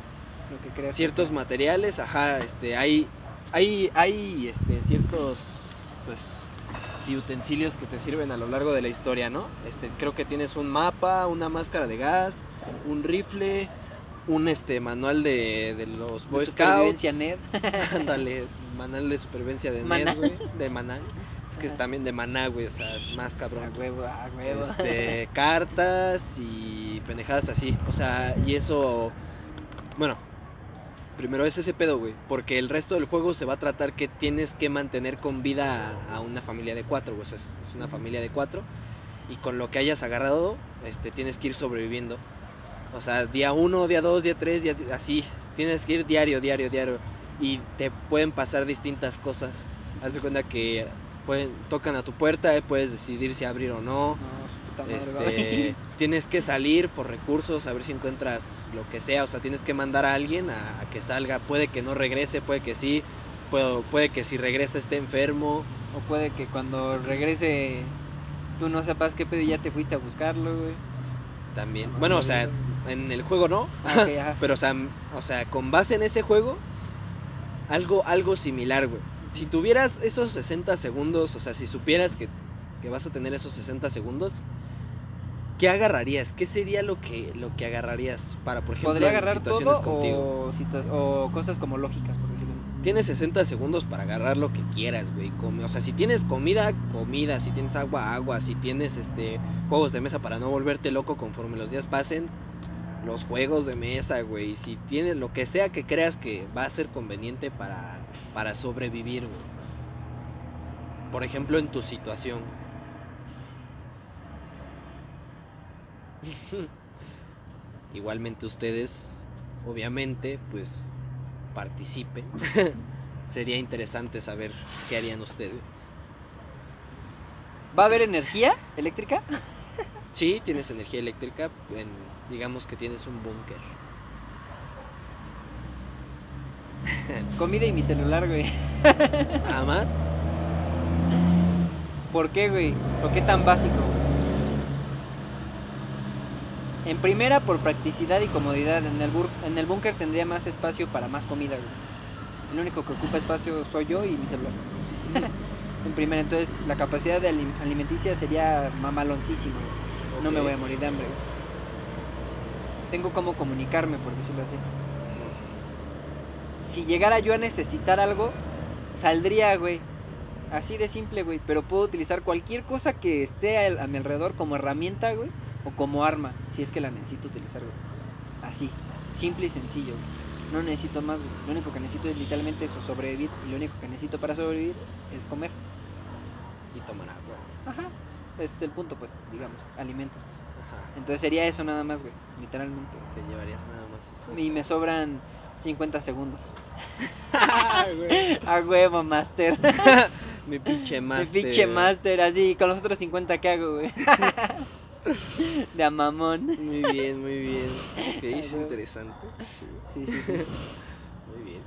Lo que creas. ciertos materiales, ajá, este, hay, hay, hay, este, ciertos, pues, sí, utensilios que te sirven a lo largo de la historia, ¿no? Este, creo que tienes un mapa, una máscara de gas, un rifle, un, este, manual de, de los Boy Scouts. nerd. Ándale, manual de supervivencia de. Ned, güey, de Maná. Es que es también de Maná, güey, o sea, es más cabrón. A huevo, a huevo. Este, cartas y pendejadas así. O sea, y eso. Bueno, primero es ese pedo, güey. Porque el resto del juego se va a tratar que tienes que mantener con vida a, a una familia de cuatro, güey. O sea, es, es una familia de cuatro. Y con lo que hayas agarrado, este, tienes que ir sobreviviendo. O sea, día uno, día dos, día tres, día, así. Tienes que ir diario, diario, diario. Y te pueden pasar distintas cosas. Haz de cuenta que pueden, tocan a tu puerta, y puedes decidir si abrir o no. No, puta madre, Este, tienes que salir por recursos, a ver si encuentras lo que sea. O sea, tienes que mandar a alguien a, a que salga. Puede que no regrese, puede que sí. Puede, puede que si regresa esté enfermo. O puede que cuando regrese tú no sepas qué pedo y ya te fuiste a buscarlo, güey. También. Bueno, o sea, en el juego no. Ah. Pero, o sea, o sea, con base en ese juego, algo, algo similar, güey. Si tuvieras esos 60 segundos, o sea, si supieras que, que vas a tener esos 60 segundos, ¿qué agarrarías? ¿Qué sería lo que, lo que agarrarías para, por ejemplo, ¿Podría en agarrar situaciones todo contigo? o, situa- o cosas como lógicas, por decirlo? Tienes 60 segundos para agarrar lo que quieras, güey. O sea, si tienes comida, comida. Si tienes agua, agua. Si tienes este juegos de mesa para no volverte loco conforme los días pasen, los juegos de mesa, güey. Si tienes lo que sea que creas que va a ser conveniente para, para sobrevivir, güey. Por ejemplo, en tu situación. Igualmente ustedes, obviamente, pues participen. Sería interesante saber qué harían ustedes. ¿Va a haber energía eléctrica? Sí, tienes energía eléctrica, en- digamos que tienes un búnker. Comida y mi celular, güey. Nada más. ¿Por qué, güey? ¿Por qué tan básico? En primera, por practicidad y comodidad. En el, bur- en el búnker tendría más espacio para más comida, güey. El único que ocupa espacio soy yo y mi celular. en primera, entonces la capacidad de alim- alimenticia sería mamaloncísima. güey. No me voy a morir de hambre. güey. Tengo cómo comunicarme, por decirlo así. Si llegara yo a necesitar algo, saldría, güey. Así de simple, güey. Pero puedo utilizar cualquier cosa que esté a, mi alrededor como herramienta, güey. O como arma, si es que la necesito utilizar, güey. Así. Simple y sencillo, güey. No necesito más, güey. Lo único que necesito es literalmente eso, sobrevivir. Y lo único que necesito para sobrevivir es comer. Y tomar agua. Ajá. Ese es el punto, pues, digamos, alimentos. pues. Entonces sería eso nada más, güey. Literalmente. Te llevarías nada más eso. Y me sobran 50 segundos. Güey. A huevo, master. Mi pinche Mi master. pinche master, así, con los otros 50 que hago, güey. De a mamón. Muy bien, muy bien. Ok, es güey. interesante. Sí, Sí, sí, sí. muy bien.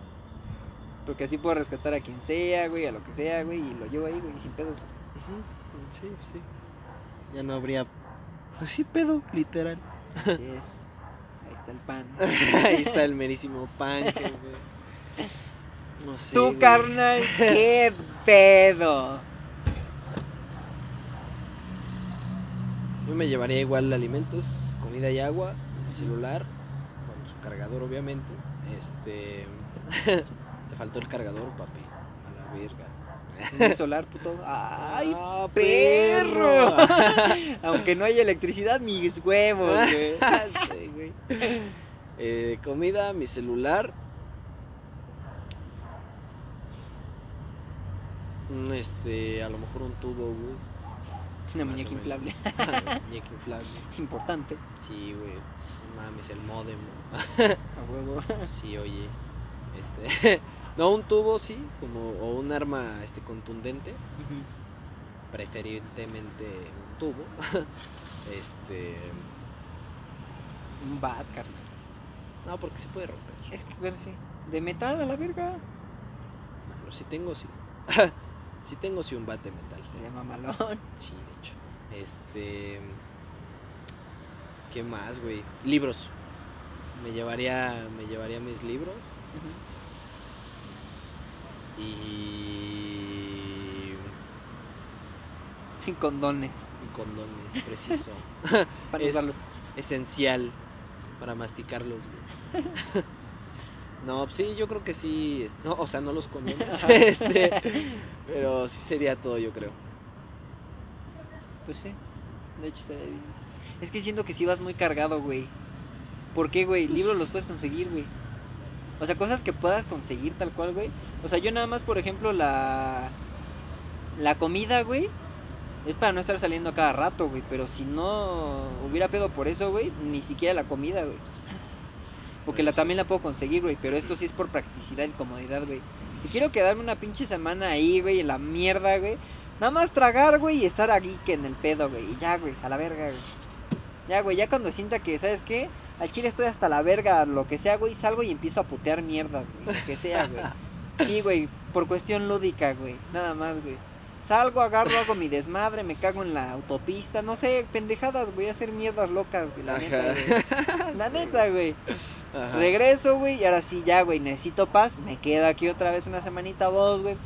Porque así puedo rescatar a quien sea, güey, a lo que sea, güey, y lo llevo ahí, güey, sin pedos. Ujú, Sí, sí. Ya no habría. Pues sí, pedo, literal. Así es. Ahí está el pan. Ahí está el merísimo pan. que. No sé. Tú, güey. carnal, qué pedo. Yo me llevaría igual alimentos, comida y agua, mi celular, con su cargador obviamente. Este. Te faltó el cargador, papi. A la verga. Luz solar, puto. ¡Ay, Ah, perro! Aunque no haya electricidad, mis huevos, güey. Sí, güey. Eh, comida, mi celular. Un, Este, a lo mejor un tubo, güey. Una más muñeca inflable. muñeca inflable. Importante. Sí, güey. Mames, el modem. A huevo. Sí, oye. Este. No, un tubo, sí. Como, o un arma este, contundente. Preferentemente un tubo. Este. Un bat, carnal. No, porque se puede romper. Es que, bueno, sí. De metal a la verga. Pero si tengo, sí. si tengo, sí, un bate metal. Sería mamalón. Sí, de hecho. Este. ¿Qué más, güey? Libros. Me llevaría, me llevaría mis libros. Y, Y condones. y condones, preciso. Para es usarlos. esencial para masticarlos, güey. No, pues sí, yo creo que sí. No, o sea, no los condones. este, pero sí sería todo, yo creo. Pues sí. De hecho, estaría bien. Es que siento que sí vas muy cargado, güey. ¿Por qué, güey? Libros los puedes conseguir, güey. O sea, cosas que puedas conseguir tal cual, güey. O sea, yo nada más, por ejemplo, la. La comida, güey. Es para no estar saliendo a cada rato, güey. Pero si no hubiera pedo por eso, güey, ni siquiera la comida, güey. Porque la sí. también la puedo conseguir, güey. Pero esto sí es por practicidad y comodidad, güey. Si quiero quedarme una pinche semana ahí, güey, en la mierda, güey. Nada más tragar, güey, y estar aquí que en el pedo, güey. Y ya, güey, a la verga, güey. Ya, güey, ya cuando sienta que, ¿sabes qué? Al chile estoy hasta la verga, lo que sea, güey, salgo y empiezo a putear mierdas, güey. Lo que sea, güey. Sí, güey, por cuestión lúdica, güey. Nada más, güey. Salgo, agarro, hago mi desmadre, me cago en la autopista, no sé, pendejadas, güey, a hacer mierdas locas, güey, la neta, güey. La neta, güey. Ajá. Regreso, güey, y ahora sí, ya, güey, necesito paz. Me quedo aquí otra vez una semanita o dos, güey.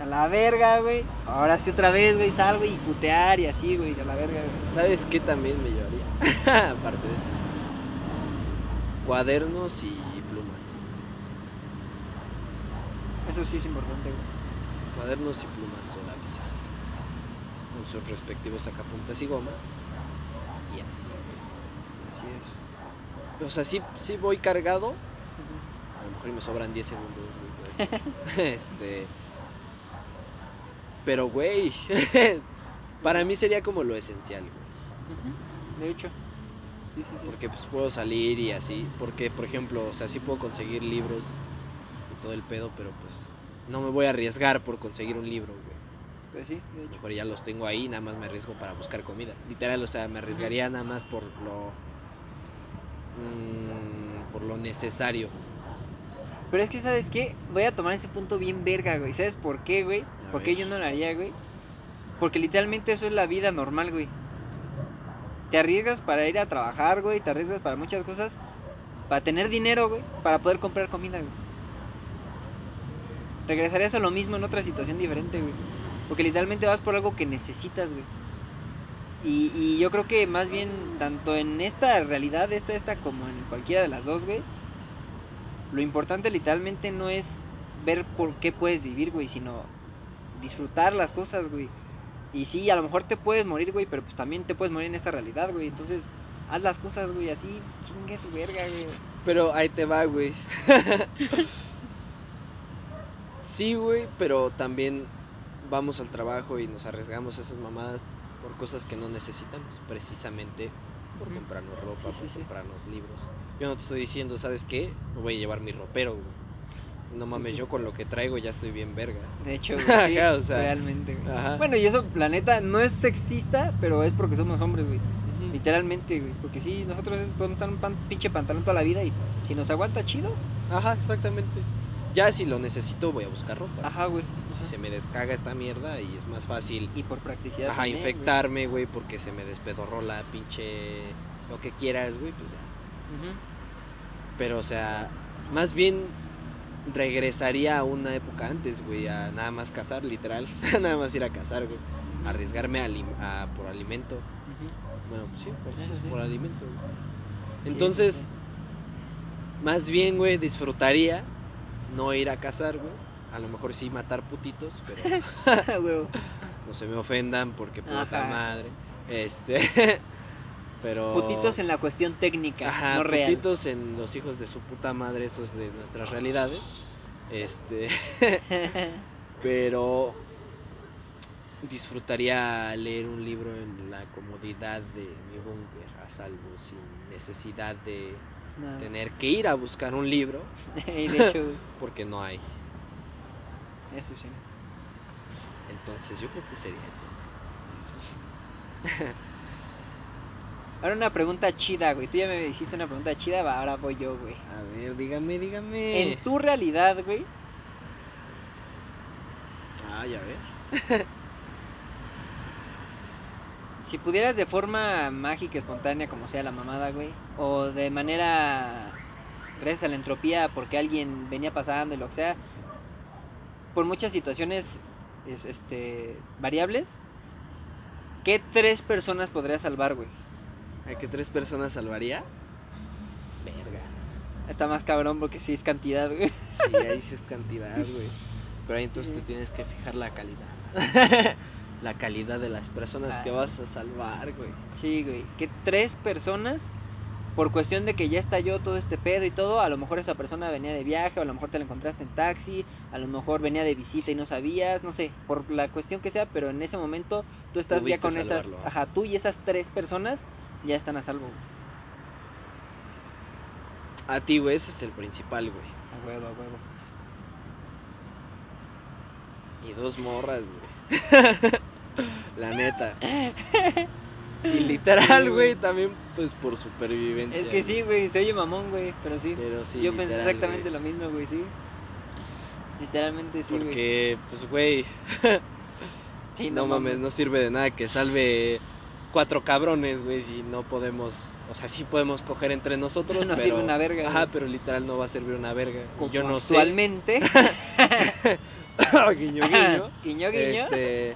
A la verga, güey. Ahora sí otra vez, güey, salgo y putear y así, güey, a la verga, güey. ¿Sabes qué también me llevaría? Aparte de eso. Cuadernos y plumas. Eso sí es importante, güey. Cuadernos y plumas o lápices. Con sus respectivos sacapuntas y gomas. Y así, güey. Así es. O sea, sí, sí voy cargado. A lo mejor me sobran 10 segundos, güey. este. Pero, güey. para mí sería como lo esencial, güey. De hecho. Sí, sí, sí. Porque pues puedo salir y así. Porque, por ejemplo, o sea, sí puedo conseguir libros y todo el pedo, pero pues no me voy a arriesgar por conseguir un libro, güey. Pues sí, de A lo hecho. mejor ya los tengo ahí, nada más me arriesgo para buscar comida. Literal, o sea, me arriesgaría nada más por lo. mm, por lo necesario. Pero es que, ¿sabes qué? Voy a tomar ese punto bien verga, güey. ¿Sabes por qué, güey? A ¿Por qué ver. yo no lo haría, güey? Porque literalmente eso es la vida normal, güey. Te arriesgas para ir a trabajar, güey. Te arriesgas para muchas cosas. Para tener dinero, güey. Para poder comprar comida, güey. Regresarías a lo mismo en otra situación diferente, güey. Porque literalmente vas por algo que necesitas, güey. Y, y yo creo que más bien, tanto en esta realidad, esta, esta, como en cualquiera de las dos, güey. Lo importante literalmente no es ver por qué puedes vivir, güey, sino disfrutar las cosas, güey. Y sí, a lo mejor te puedes morir, güey, pero pues también te puedes morir en esta realidad, güey. Entonces, haz las cosas, güey, así, chingue su verga, güey. Pero ahí te va, güey. sí, güey, pero también vamos al trabajo y nos arriesgamos a esas mamadas por cosas que no necesitamos, precisamente por comprarnos ropa, Sí, por sí. comprarnos libros. Yo no te estoy diciendo, ¿sabes qué? Me voy a llevar mi ropero, güey. No mames, yo con lo que traigo ya estoy bien verga. De hecho, güey, sí, Ajá, o sea, realmente, güey. Ajá. Bueno, y eso, la neta, no es sexista, pero es porque somos hombres, güey. Literalmente, güey. Porque sí, nosotros podemos estar un pan- pinche pantalón toda la vida y si nos aguanta, chido. Ajá, exactamente. Ya si lo necesito voy a buscar ropa. Ajá, güey. Si Ajá. se me descaga esta mierda y es más fácil Y por practicidad. ajá, también, infectarme, güey, porque se me despedorró la pinche lo que quieras, güey, pues ya. Ujú. Pero o sea, más bien regresaría a una época antes, güey, a nada más cazar, literal, nada más ir a cazar, güey, arriesgarme a, por alimento. Bueno, pues sí, por, Eso sí. por alimento. güey. Entonces, sí, más bien, güey, disfrutaría no ir a cazar, güey. A lo mejor sí matar putitos, pero no se me ofendan porque puta Ajá. madre. Este, pero Putitos en la cuestión técnica, Ajá, no real. putitos en los hijos de su puta madre, esos de nuestras realidades. Este, pero disfrutaría leer un libro en la comodidad de mi búnker, a salvo, sin necesidad de No. tener que ir a buscar un libro, porque no hay. eso sí. Entonces yo creo que sería eso. Eso sí. Ahora una pregunta chida, güey. Tú ya me hiciste una pregunta chida, va, ahora voy yo, güey. A ver, dígame, dígame. En tu realidad, güey, Ah, ya ver. si pudieras de forma mágica, espontánea, como sea la mamada, güey, o de manera gracias a la entropía, porque alguien venía pasando y lo que sea, por muchas situaciones es- este, variables, ¿qué tres personas podrías salvar, güey? ¿A qué tres personas salvaría? Verga. Está más cabrón porque sí es cantidad, güey. Sí, ahí sí es cantidad, güey. Pero ahí entonces te tienes que fijar la calidad. la calidad de las personas que Ah. vas a salvar, güey. Sí, güey. Que tres personas, por cuestión de que ya estalló todo este pedo y todo, a lo mejor esa persona venía de viaje, o a lo mejor te la encontraste en taxi, a lo mejor venía de visita y no sabías, no sé, por la cuestión que sea, pero en ese momento tú estás Pudiste ya con esas, salvarlo. ajá, tú y esas tres personas ya están a salvo. güey. A ti, güey, ese es el principal, güey. A huevo, a huevo. Y dos morras, güey. la neta. Y literal, Sí, güey, güey. también, pues por supervivencia. Es que güey. sí, güey, se oye mamón, güey, pero sí. Pero sí, Yo pensé exactamente güey. lo mismo, güey, sí. Literalmente sí, güey. Porque, pues, güey, Sí, no, mames, no sirve de nada que salve cuatro cabrones, güey, si no podemos, o sea, sí podemos coger entre nosotros, No pero... sirve una verga, Ajá, güey. pero literal no va a servir una verga. Como yo no sé. actualmente. guiño, guiño. guiño, guiño. Este,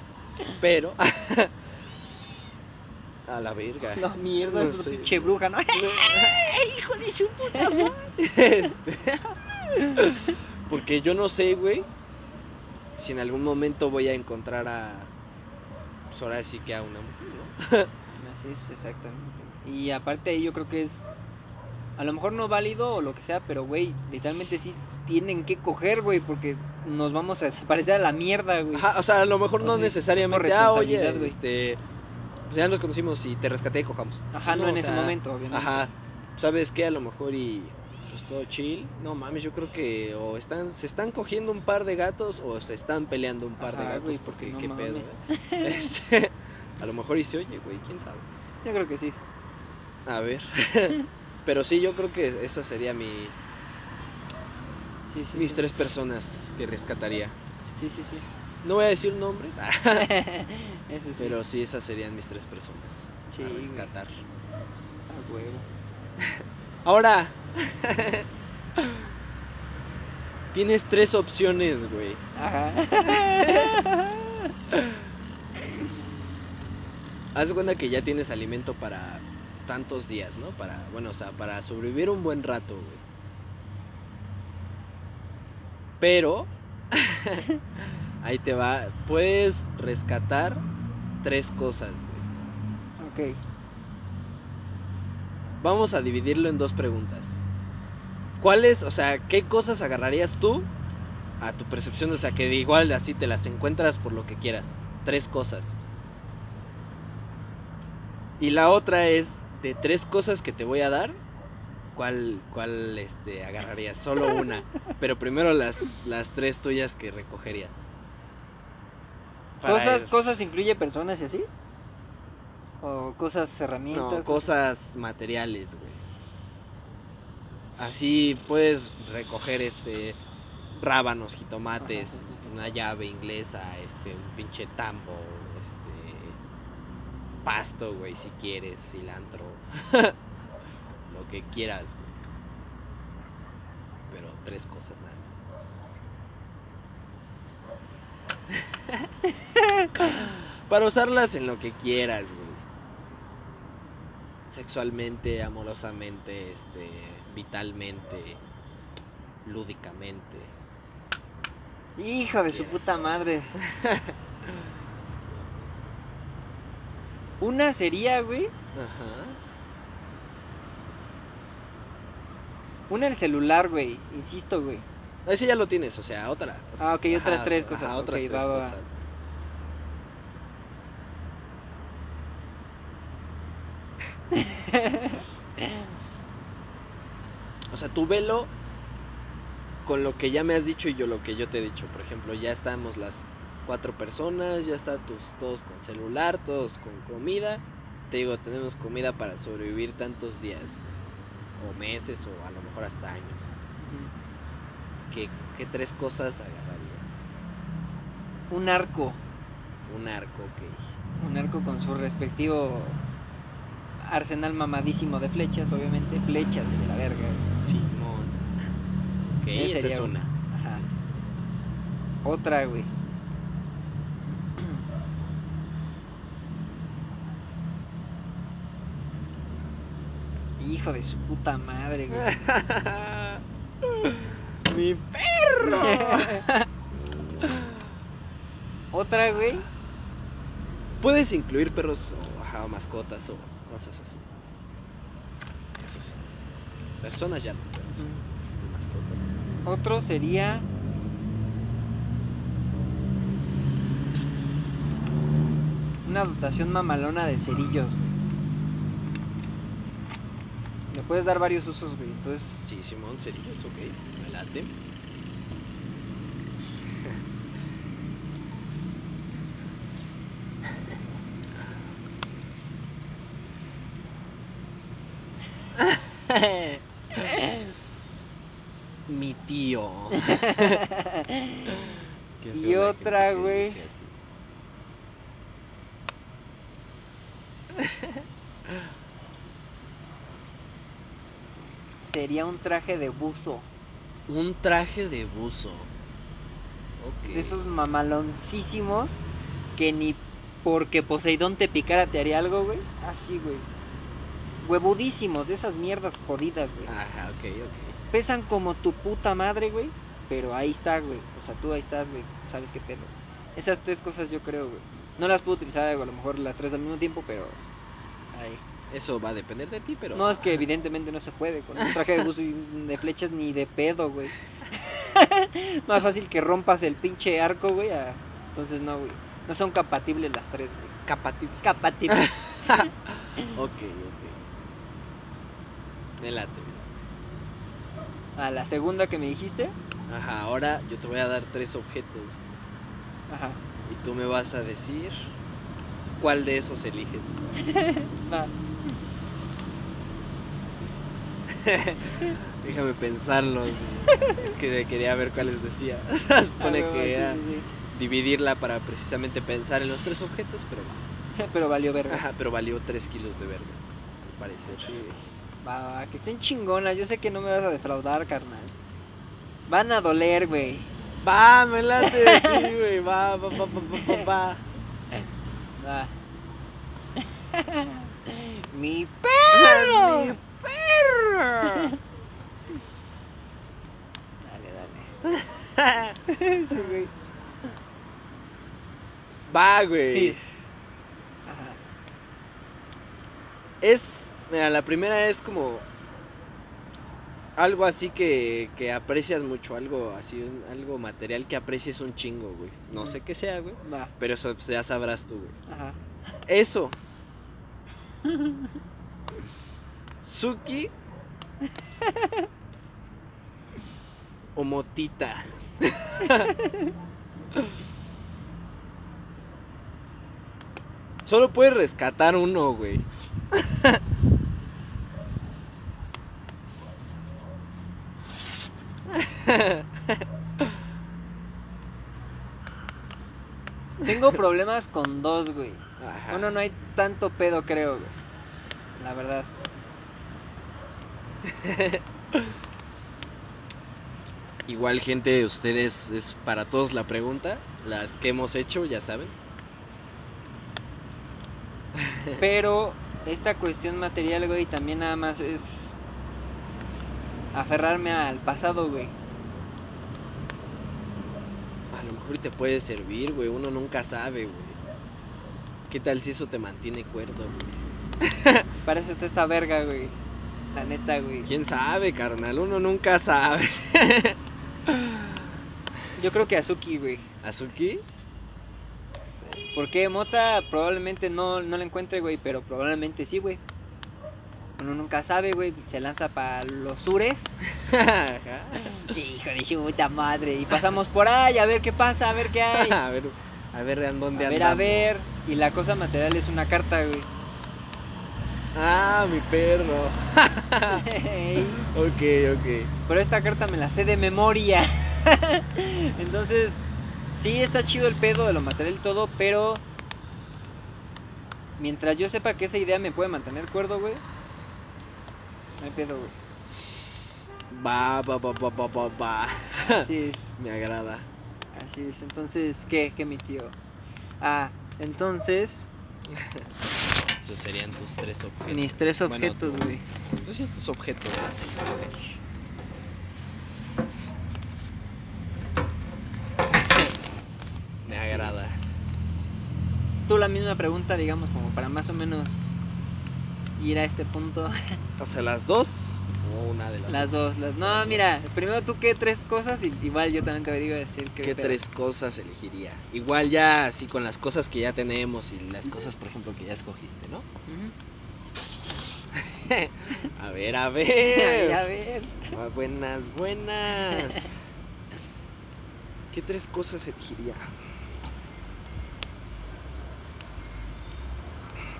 pero... a la verga. No, mierda, No es sé. pinche bruja, ¿no? hijo de su puta madre. Este, porque yo no sé, güey, si en algún momento voy a encontrar a... Pues ahora sí que a una mujer. Así es, exactamente. Y aparte ahí yo creo que es a lo mejor no válido o lo que sea, pero güey, literalmente sí tienen que coger, güey, porque nos vamos a desaparecer a la mierda, güey. Ajá, o sea, a lo mejor O no sea, es necesariamente, ah, oye, güey. este, pues ya nos conocimos y te rescaté y cojamos. Ajá, no, No, en ese sea, momento, obviamente. Ajá, ¿sabes qué? A lo mejor y pues todo chill. No mames, yo creo que o están, se están cogiendo un par de gatos o se están peleando un par de gatos güey, porque no qué pedo. mames. eh? Este, a lo mejor y se oye, güey, quién sabe. Yo creo que sí. A ver. Pero sí, yo creo que esa sería mi, Sí, sí. mis sí. tres personas que rescataría. Sí, sí, sí. No voy a decir nombres, ah, Eso pero sí, esas serían mis tres personas a rescatar. A huevo. Ahora, tienes tres opciones, güey. Ajá. Haz de cuenta que ya tienes alimento para tantos días, ¿no? Para, bueno, o sea, para sobrevivir un buen rato, güey. Pero, ahí te va, puedes rescatar tres cosas, güey. ok. Vamos a dividirlo en dos preguntas. ¿Cuáles, o sea, qué cosas agarrarías tú a tu percepción? O sea, que de igual así te las encuentras por lo que quieras. Tres cosas. Y la otra es, de tres cosas que te voy a dar, ¿cuál, cuál este, agarrarías? Solo una. Pero primero las, las tres tuyas que recogerías. Para ¿Cosas, ir- cosas incluye personas y así? ¿O cosas, herramientas? No, cosas materiales, güey. Así puedes recoger este rábanos, jitomates, Ajá, sí, sí, sí. una llave inglesa, este, un pinche tambo, pasto, güey, si quieres, cilantro, lo que quieras, güey. Pero tres cosas nada más. Para usarlas en lo que quieras, güey. Sexualmente, amorosamente, este, vitalmente, lúdicamente. Hijo de su puta madre. Una sería, güey. Ajá. Una el celular, güey. Insisto, güey. Ese ya lo tienes, o sea, otra. Ah, ok, otras Ajá, tres ajá, cosas, otras tres va, va, va. cosas. O sea, tu velo con lo que ya me has dicho y yo lo que yo te he dicho. Por ejemplo, ya estamos las cuatro personas, ya está tus, todos con celular, todos con comida. Te digo, tenemos comida para sobrevivir tantos días, o meses, o a lo mejor hasta años. ¿Qué, qué tres cosas agarrarías? Un arco. Un arco, ok. Un arco con su respectivo arsenal mamadísimo de flechas, obviamente. Flechas de la verga. Simón. Ok, Esa esa es una. Ajá. Otra, güey. Hijo de su puta madre, güey. Mi perro. Otra, güey. Puedes incluir perros o ajá, mascotas o cosas así. Eso sí. Personas ya no, pero sí. Mascotas. Otro sería. Una dotación mamalona de cerillos, güey. Le puedes dar varios usos, güey. Entonces, Sí, Simón, cerillos, ok. Me late. Mi tío. Y otra, güey. dice así. Sería un traje de buzo. Un traje de buzo. Ok. De esos mamaloncísimos que ni porque Poseidón te picara te haría algo, güey. Así, güey. Huevudísimos, de esas mierdas jodidas, güey. Ajá, ok, ok. Pesan como tu puta madre, güey. Pero ahí está, güey. O sea, tú ahí estás, güey. Sabes qué pedo. Esas tres cosas yo creo, güey. No las puedo utilizar, a lo mejor las tres al mismo tiempo, pero. Ahí. Eso va a depender de ti, pero. No, es que evidentemente no se puede. Con un traje de buzo y de flechas ni de pedo, güey. Más fácil que rompas el pinche arco, güey. a- Entonces, no, güey. No son compatibles las tres, güey. Capatible. Compatibles. Ok, ok. Me late, me A la segunda que me dijiste. Ajá, ahora yo te voy a dar tres objetos Ajá. y tú me vas a decir cuál de esos eliges. Déjame pensarlos. Que quería ver cuáles decía. Supone Ah, que sí, era sí, sí. dividirla para precisamente pensar en los tres objetos, pero va. Pero valió verga. Ajá, pero valió 3 kilos de verga, al parecer. Va, va, va, que estén chingonas. Yo sé que no me vas a defraudar, carnal. Van a doler, güey. Va, me late, sí, güey, va, va, va, va, va, va, va. Va. Mi perro. ¡Mi perro! Dale, dale. Sí, güey. Va, güey. Ajá. Es, mira, la primera es como algo así que, que aprecias mucho, algo así, un- algo material que aprecies un chingo, güey. No sé qué sea, güey, Va. pero eso pues, ya sabrás tú, güey. Ajá. Eso. Suki o motita. Solo puedes rescatar uno, güey. Tengo problemas con dos, güey. Uno no hay tanto pedo, creo. La verdad. Igual, gente, ustedes, es para todos la pregunta. Las que hemos hecho, ya saben. Pero esta cuestión material, güey, también nada más es aferrarme al pasado, güey. A lo mejor te puede servir, güey. Uno nunca sabe, güey. ¿Qué tal si eso te mantiene cuerdo, güey? Para eso está esta verga, güey. La neta, güey. ¿Quién sabe, carnal? Uno nunca sabe. Yo creo que Azuki, güey. ¿Azuki? Porque Mota probablemente no, no la encuentre, güey, pero probablemente sí, güey. Uno nunca sabe, güey. Se lanza para los sures. Hijo de su puta madre. Y pasamos por ahí a ver qué pasa, a ver qué hay. a ver, a ver ¿en dónde A ver, a ver. Y la cosa material es una carta, güey. Ah, mi perro. ok, ok. Pero esta carta me la sé de memoria. Entonces, sí está chido el pedo de lo material y todo, pero mientras yo sepa que esa idea me puede mantener cuerdo, güey. No hay pedo, güey. Va, va, va, va, va, va, va. Así es, Me agrada. así es. Entonces, ¿qué? ¿Qué mi tío? Ah, entonces, Esos serían tus tres objetos. mis tres Bueno, objetos, tu- güey. Pues sí, tus objetos. a escoger. Me agrada. Tú la misma pregunta, digamos, como para más o menos ir a este punto. O sea, las dos o una de las, Las dos, las... No, Las dos. mira, primero tú qué tres cosas y igual yo también te digo decir que... ¿Qué tres cosas elegiría? Igual ya así con las cosas que ya tenemos y las cosas, por ejemplo, que ya escogiste, ¿no? A ver, a a ver. ver. Ah, buenas, buenas. ¿Qué tres cosas elegiría?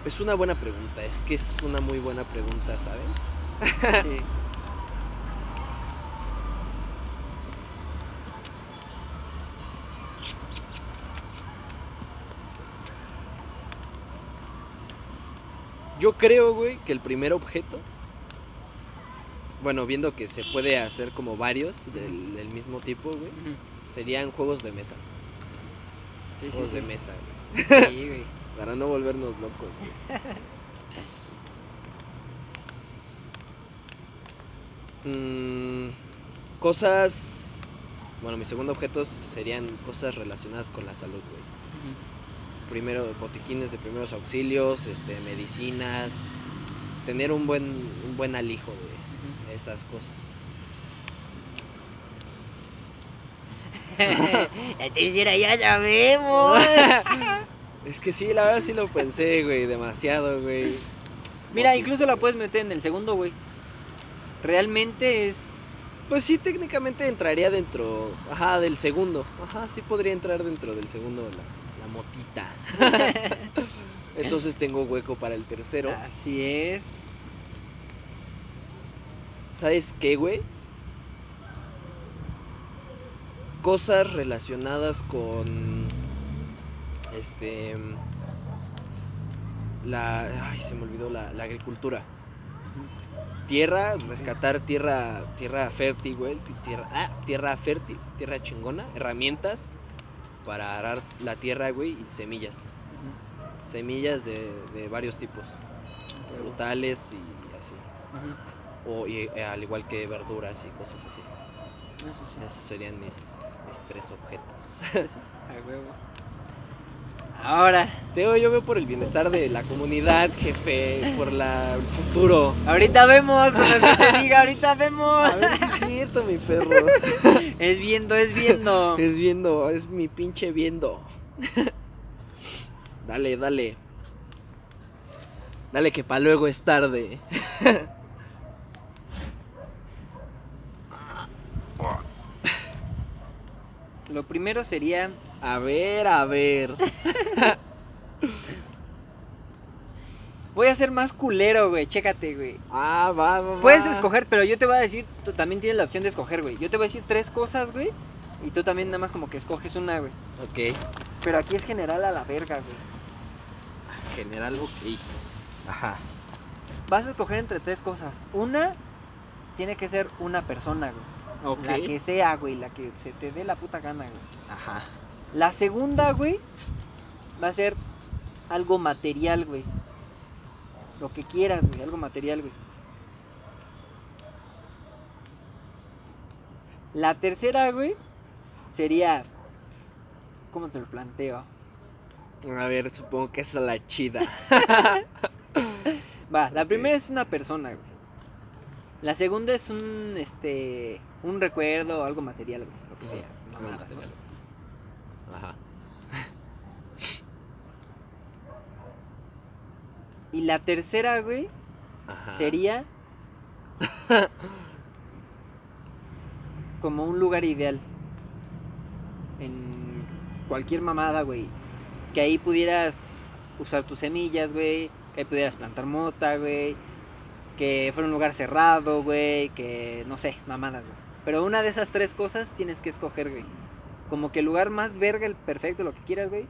Es una buena pregunta, es que es una muy buena pregunta, ¿sabes? Sí. Yo creo, güey, que el primer objeto, bueno, viendo que se puede hacer como varios del, del mismo tipo, güey, serían juegos de mesa. Sí, Juegos sí. de mesa, güey. Sí, güey. Para no volvernos locos. Mm, cosas. Bueno, mis segundo objetos serían cosas relacionadas con la salud, güey. Primero, botiquines de primeros auxilios, este, medicinas. Tener un buen, un buen alijo de esas cosas. La tercera ya sabemos. Es que sí, la verdad sí lo pensé, güey, demasiado, güey. Mira, incluso la puedes meter en el segundo, güey. Realmente es... Pues sí, técnicamente entraría dentro, ajá, del segundo. Ajá, sí podría entrar dentro del segundo la, la motita. Entonces tengo hueco para el tercero. Así es. ¿Sabes qué, güey? Cosas relacionadas con. Este. La. Ay, se me olvidó la, la agricultura. Tierra, rescatar tierra. Tierra fértil, güey. ti- Tierra, ah, tierra fértil, tierra chingona. Herramientas para arar la tierra, güey. Y semillas. Semillas de, de varios tipos. Ujú. Frutales y así. O y, eh, al igual que verduras y cosas así. Eso sí. Esos serían mis, mis tres objetos. A huevo. Ahora, Teo, yo veo por el bienestar de la comunidad, jefe, por la, el futuro. ahorita vemos, con lo que te diga, ahorita vemos. A ver si es cierto, mi perro. Es viendo, es viendo. Es viendo, es mi pinche viendo. Dale, dale. Dale que pa' luego es tarde. Lo primero sería A ver, a ver. Voy a ser más culero, güey. Chécate, güey. Ah, va, va, va. Puedes escoger, pero yo te voy a decir, tú también tienes la opción de escoger, güey. Yo te voy a decir tres cosas, güey. Y tú también nada más como que escoges una, güey. Ok. Pero aquí es general a la verga, güey. General, ok. Ajá. Vas a escoger entre tres cosas. Una, tiene que ser una persona, güey. Ok. La que sea, güey, la que se te dé la puta gana, güey. Ajá. La segunda, güey, va a ser algo material, güey. Lo que quieras, güey, algo material, güey. La tercera, güey, sería... ¿Cómo te lo planteo? A ver, supongo que esa es la chida. Va, la primera es una persona, güey. La segunda es un, este, un recuerdo o algo material, güey, lo que sea. Material. Ajá. Y la tercera, güey, Ajá. sería como un lugar ideal en cualquier mamada, güey. Que ahí pudieras usar tus semillas, güey. Que ahí pudieras plantar mota, güey. Que fuera un lugar cerrado, güey. Que no sé, mamadas, güey. Pero una de esas tres cosas tienes que escoger, güey. Como que el lugar más verga, el perfecto, lo que quieras, güey.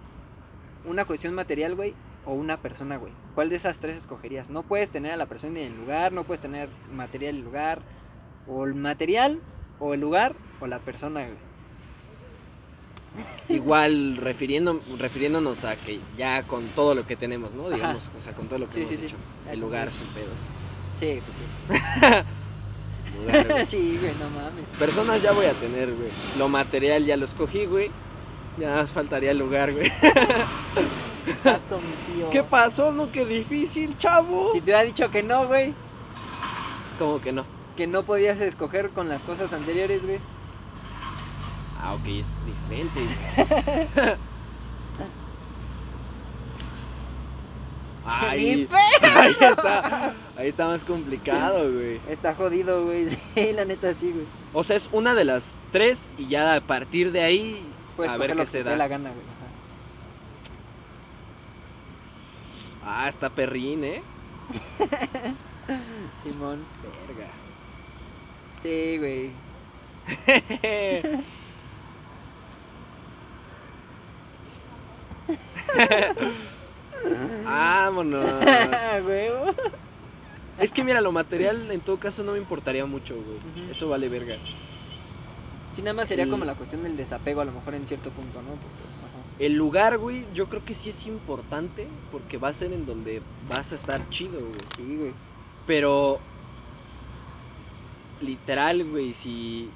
Una cuestión material, güey. O una persona, güey. ¿Cuál de esas tres escogerías? No puedes tener a la persona en el lugar, no puedes tener material en el lugar. O el material, o el lugar, o la persona, güey. Igual refiriendo, refiriéndonos a que ya con todo lo que tenemos, ¿no? Digamos, o sea, con todo lo que Sí, hemos sí, hecho. El lugar sin pedos. Sí, pues sí. Güey. sí, güey, no mames. Personas ya voy a tener, güey. Lo material ya lo escogí, güey. Ya nada más faltaría el lugar, güey. Exacto, mi tío. ¿Qué pasó? No, qué difícil, chavo. Si te hubiera dicho que no, güey. ¿Cómo que no? Que no podías escoger con las cosas anteriores, güey. Ah, ok, es diferente. güey. Pe- ahí está. Ahí está más complicado, güey. Está jodido, güey. Sí, la neta sí, güey. O sea, es una de las tres y ya a partir de ahí Puedes a ver qué lo que se te da. la gana, güey. Ajá. Ah, está perrín, ¿eh? Simón. Verga. Sí, güey. Vámonos. Huevo. Es que mira, lo material en todo caso no me importaría mucho, güey. Eso vale verga. Sí, nada más sería Y- como la cuestión del desapego, a lo mejor en cierto punto, ¿no? Porque. El lugar, güey, yo creo que sí es importante porque va a ser en donde vas a estar chido, güey. Sí, güey. Pero literal, güey, si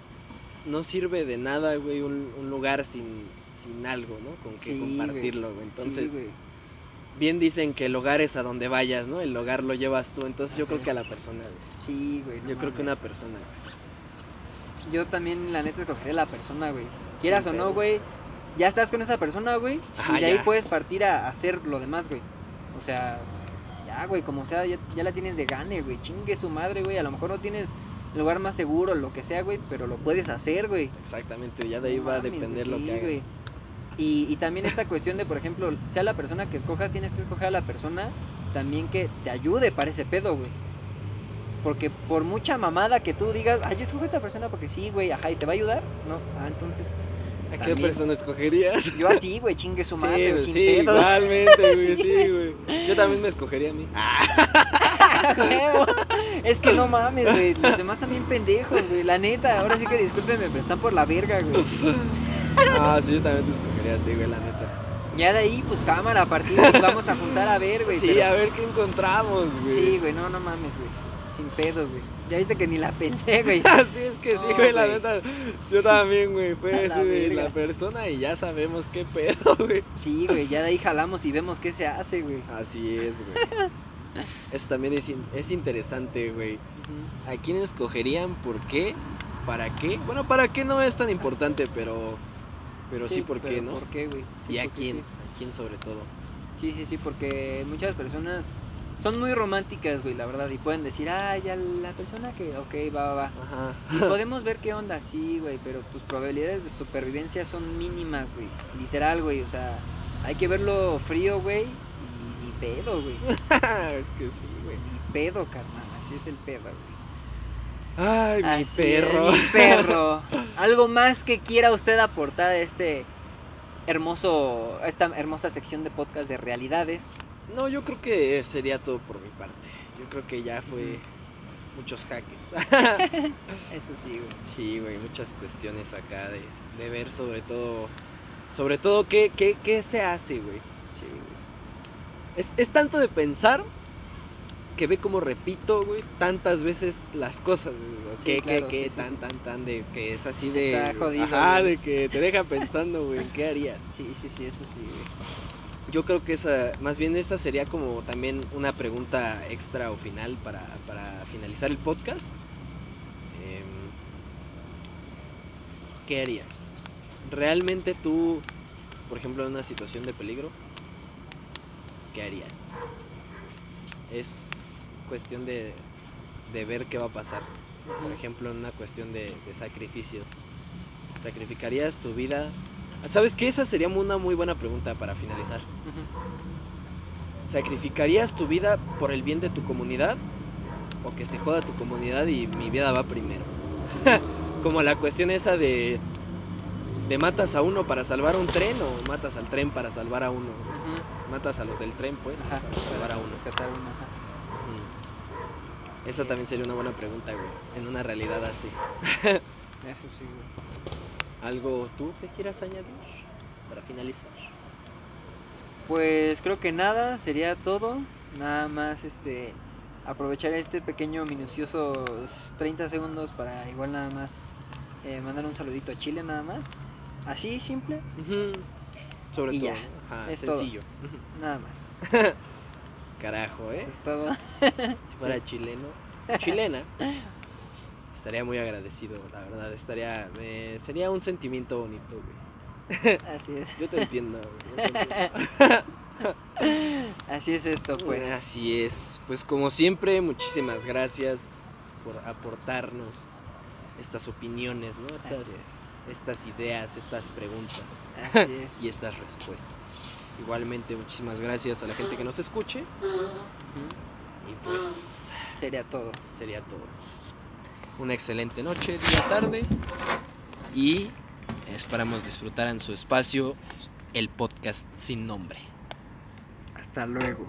no sirve de nada, güey, un, un lugar sin, sin algo, ¿no? Con que Sí, compartirlo, güey. Entonces, Sí, güey. Bien dicen que el hogar es a donde vayas, ¿no? El hogar lo llevas tú. Entonces, yo creo que a la persona, güey. Sí, güey. no Yo creo que una persona, güey. Yo también, la neta, escogería la persona, güey. Quieras Sin o no, pedos. güey. Ya estás con esa persona, güey. Ajá, y de ahí ya. puedes partir a hacer lo demás, güey. O sea, ya, güey, como sea, ya, ya la tienes de gane, güey. Chingue su madre, güey. A lo mejor no tienes el lugar más seguro, lo que sea, güey. Pero lo puedes hacer, güey. Exactamente, ya de ahí No va a depender güey, lo sí, que güey. Y, y también esta cuestión de, por ejemplo, sea la persona que escojas, tienes que escoger a la persona también que te ayude para ese pedo, güey. Porque por mucha mamada que tú digas, ay, yo escojo a esta persona porque sí, güey, ajá, y te va a ayudar, no, ah, entonces, ¿A qué También. persona escogerías? yo a ti, güey, chingue su Sí, madre, güey, sin sí, pedo. igualmente, güey, sí, güey. Yo también me escogería a mí. Huevo. es que no mames, güey, los demás también pendejos, güey, la neta, ahora sí que discúlpenme, pero están por la verga, güey. Ah, sí, yo también te escogería a ti, güey, la neta. Ya de ahí, pues cámara, a partir de ahí vamos a juntar a ver, güey. Sí, pero- a ver qué encontramos, güey. Sí, güey, no, no mames, güey. Sin pedos, güey. Ya viste que ni la pensé, güey. Así es que sí, No, güey, la neta. Yo también, güey. Fue la ese de la persona y ya sabemos qué pedo, güey. Sí, güey, ya de ahí jalamos y vemos qué se hace, güey. Así es, güey. Eso también es, in- es interesante, güey. ¿A quién escogerían? ¿Por qué? ¿Para qué? Bueno, para qué no es tan importante, pero. Pero sí, ¿por qué, pero no? ¿Por qué, güey? Sí, ¿Y a quién? Sí. ¿A quién sobre todo? sí, sí, sí, porque muchas personas son muy románticas, güey, la verdad. Y pueden decir, ah, ya la persona que, ok, va, va, va. Ajá. Y podemos ver qué onda, sí, güey, pero tus probabilidades de supervivencia son mínimas, güey. Literal, güey, o sea, hay que verlo frío, güey, y ni pedo, güey. es que sí, güey. Ni pedo, carnal, así es el pedo, güey. Ay, mi perro. es, mi perro. Algo más que quiera usted aportar a este hermoso, esta hermosa sección de podcast de realidades. No, yo creo que sería todo por mi parte. Yo creo que ya fue muchos jaques. Eso sí, güey. sí, güey, muchas cuestiones acá de, de ver sobre todo, sobre todo qué, qué, qué se hace, güey. Sí, güey. Es, es tanto de pensar que ve como repito, güey, tantas veces las cosas, güey. Sí, que, claro, que, que, sí, sí, tan, sí. tan, tan, de que es así de... Está jodido, Ajá, güey. de que te deja pensando, güey, ¿en qué harías? Sí, sí, sí, eso sí, güey. Yo creo que esa, más bien esta sería como también una pregunta extra o final para, para finalizar el podcast. Em, ¿Qué harías? ¿Realmente tú, por ejemplo, en una situación de peligro, qué harías? Es cuestión de, de ver qué va a pasar. Por ejemplo, en una cuestión de, de sacrificios. ¿Sacrificarías tu vida? ¿Sabes qué? Esa sería una muy buena pregunta para finalizar. ¿Sacrificarías tu vida por el bien de tu comunidad? ¿O que se joda tu comunidad y mi vida va primero? Como la cuestión esa de... ¿De matas a uno para salvar un tren o matas al tren para salvar a uno? Matas a los del tren, pues, para salvar a uno. Rescatar uno, ajá. Mm. Esa también sería una buena pregunta, güey. En una realidad así. Eso sí, güey. ¿Algo tú que quieras añadir para finalizar? Pues creo que nada, sería todo. Nada más este aprovechar este pequeño minuciosos 30 segundos para igual nada más eh, mandar un saludito a Chile nada más. Así simple. Sobre Y todo, ya, ¿no? Ajá, es todo. sencillo. Nada más. Carajo, ¿eh? Si fuera chileno, chilena, estaría muy agradecido, la verdad. Estaría, me- sería un sentimiento bonito, güey. Así es. Yo te entiendo, güey. yo te entiendo. Así es esto, pues. Así es. Pues como siempre, muchísimas gracias por aportarnos estas opiniones, ¿no? Estas, es. estas ideas, estas preguntas Así es. y estas respuestas. Igualmente, muchísimas gracias a la gente que nos escuche. Y pues Sería todo. sería todo. Una excelente noche, día, tarde. Y esperamos disfrutar en su espacio el podcast sin nombre. Hasta luego.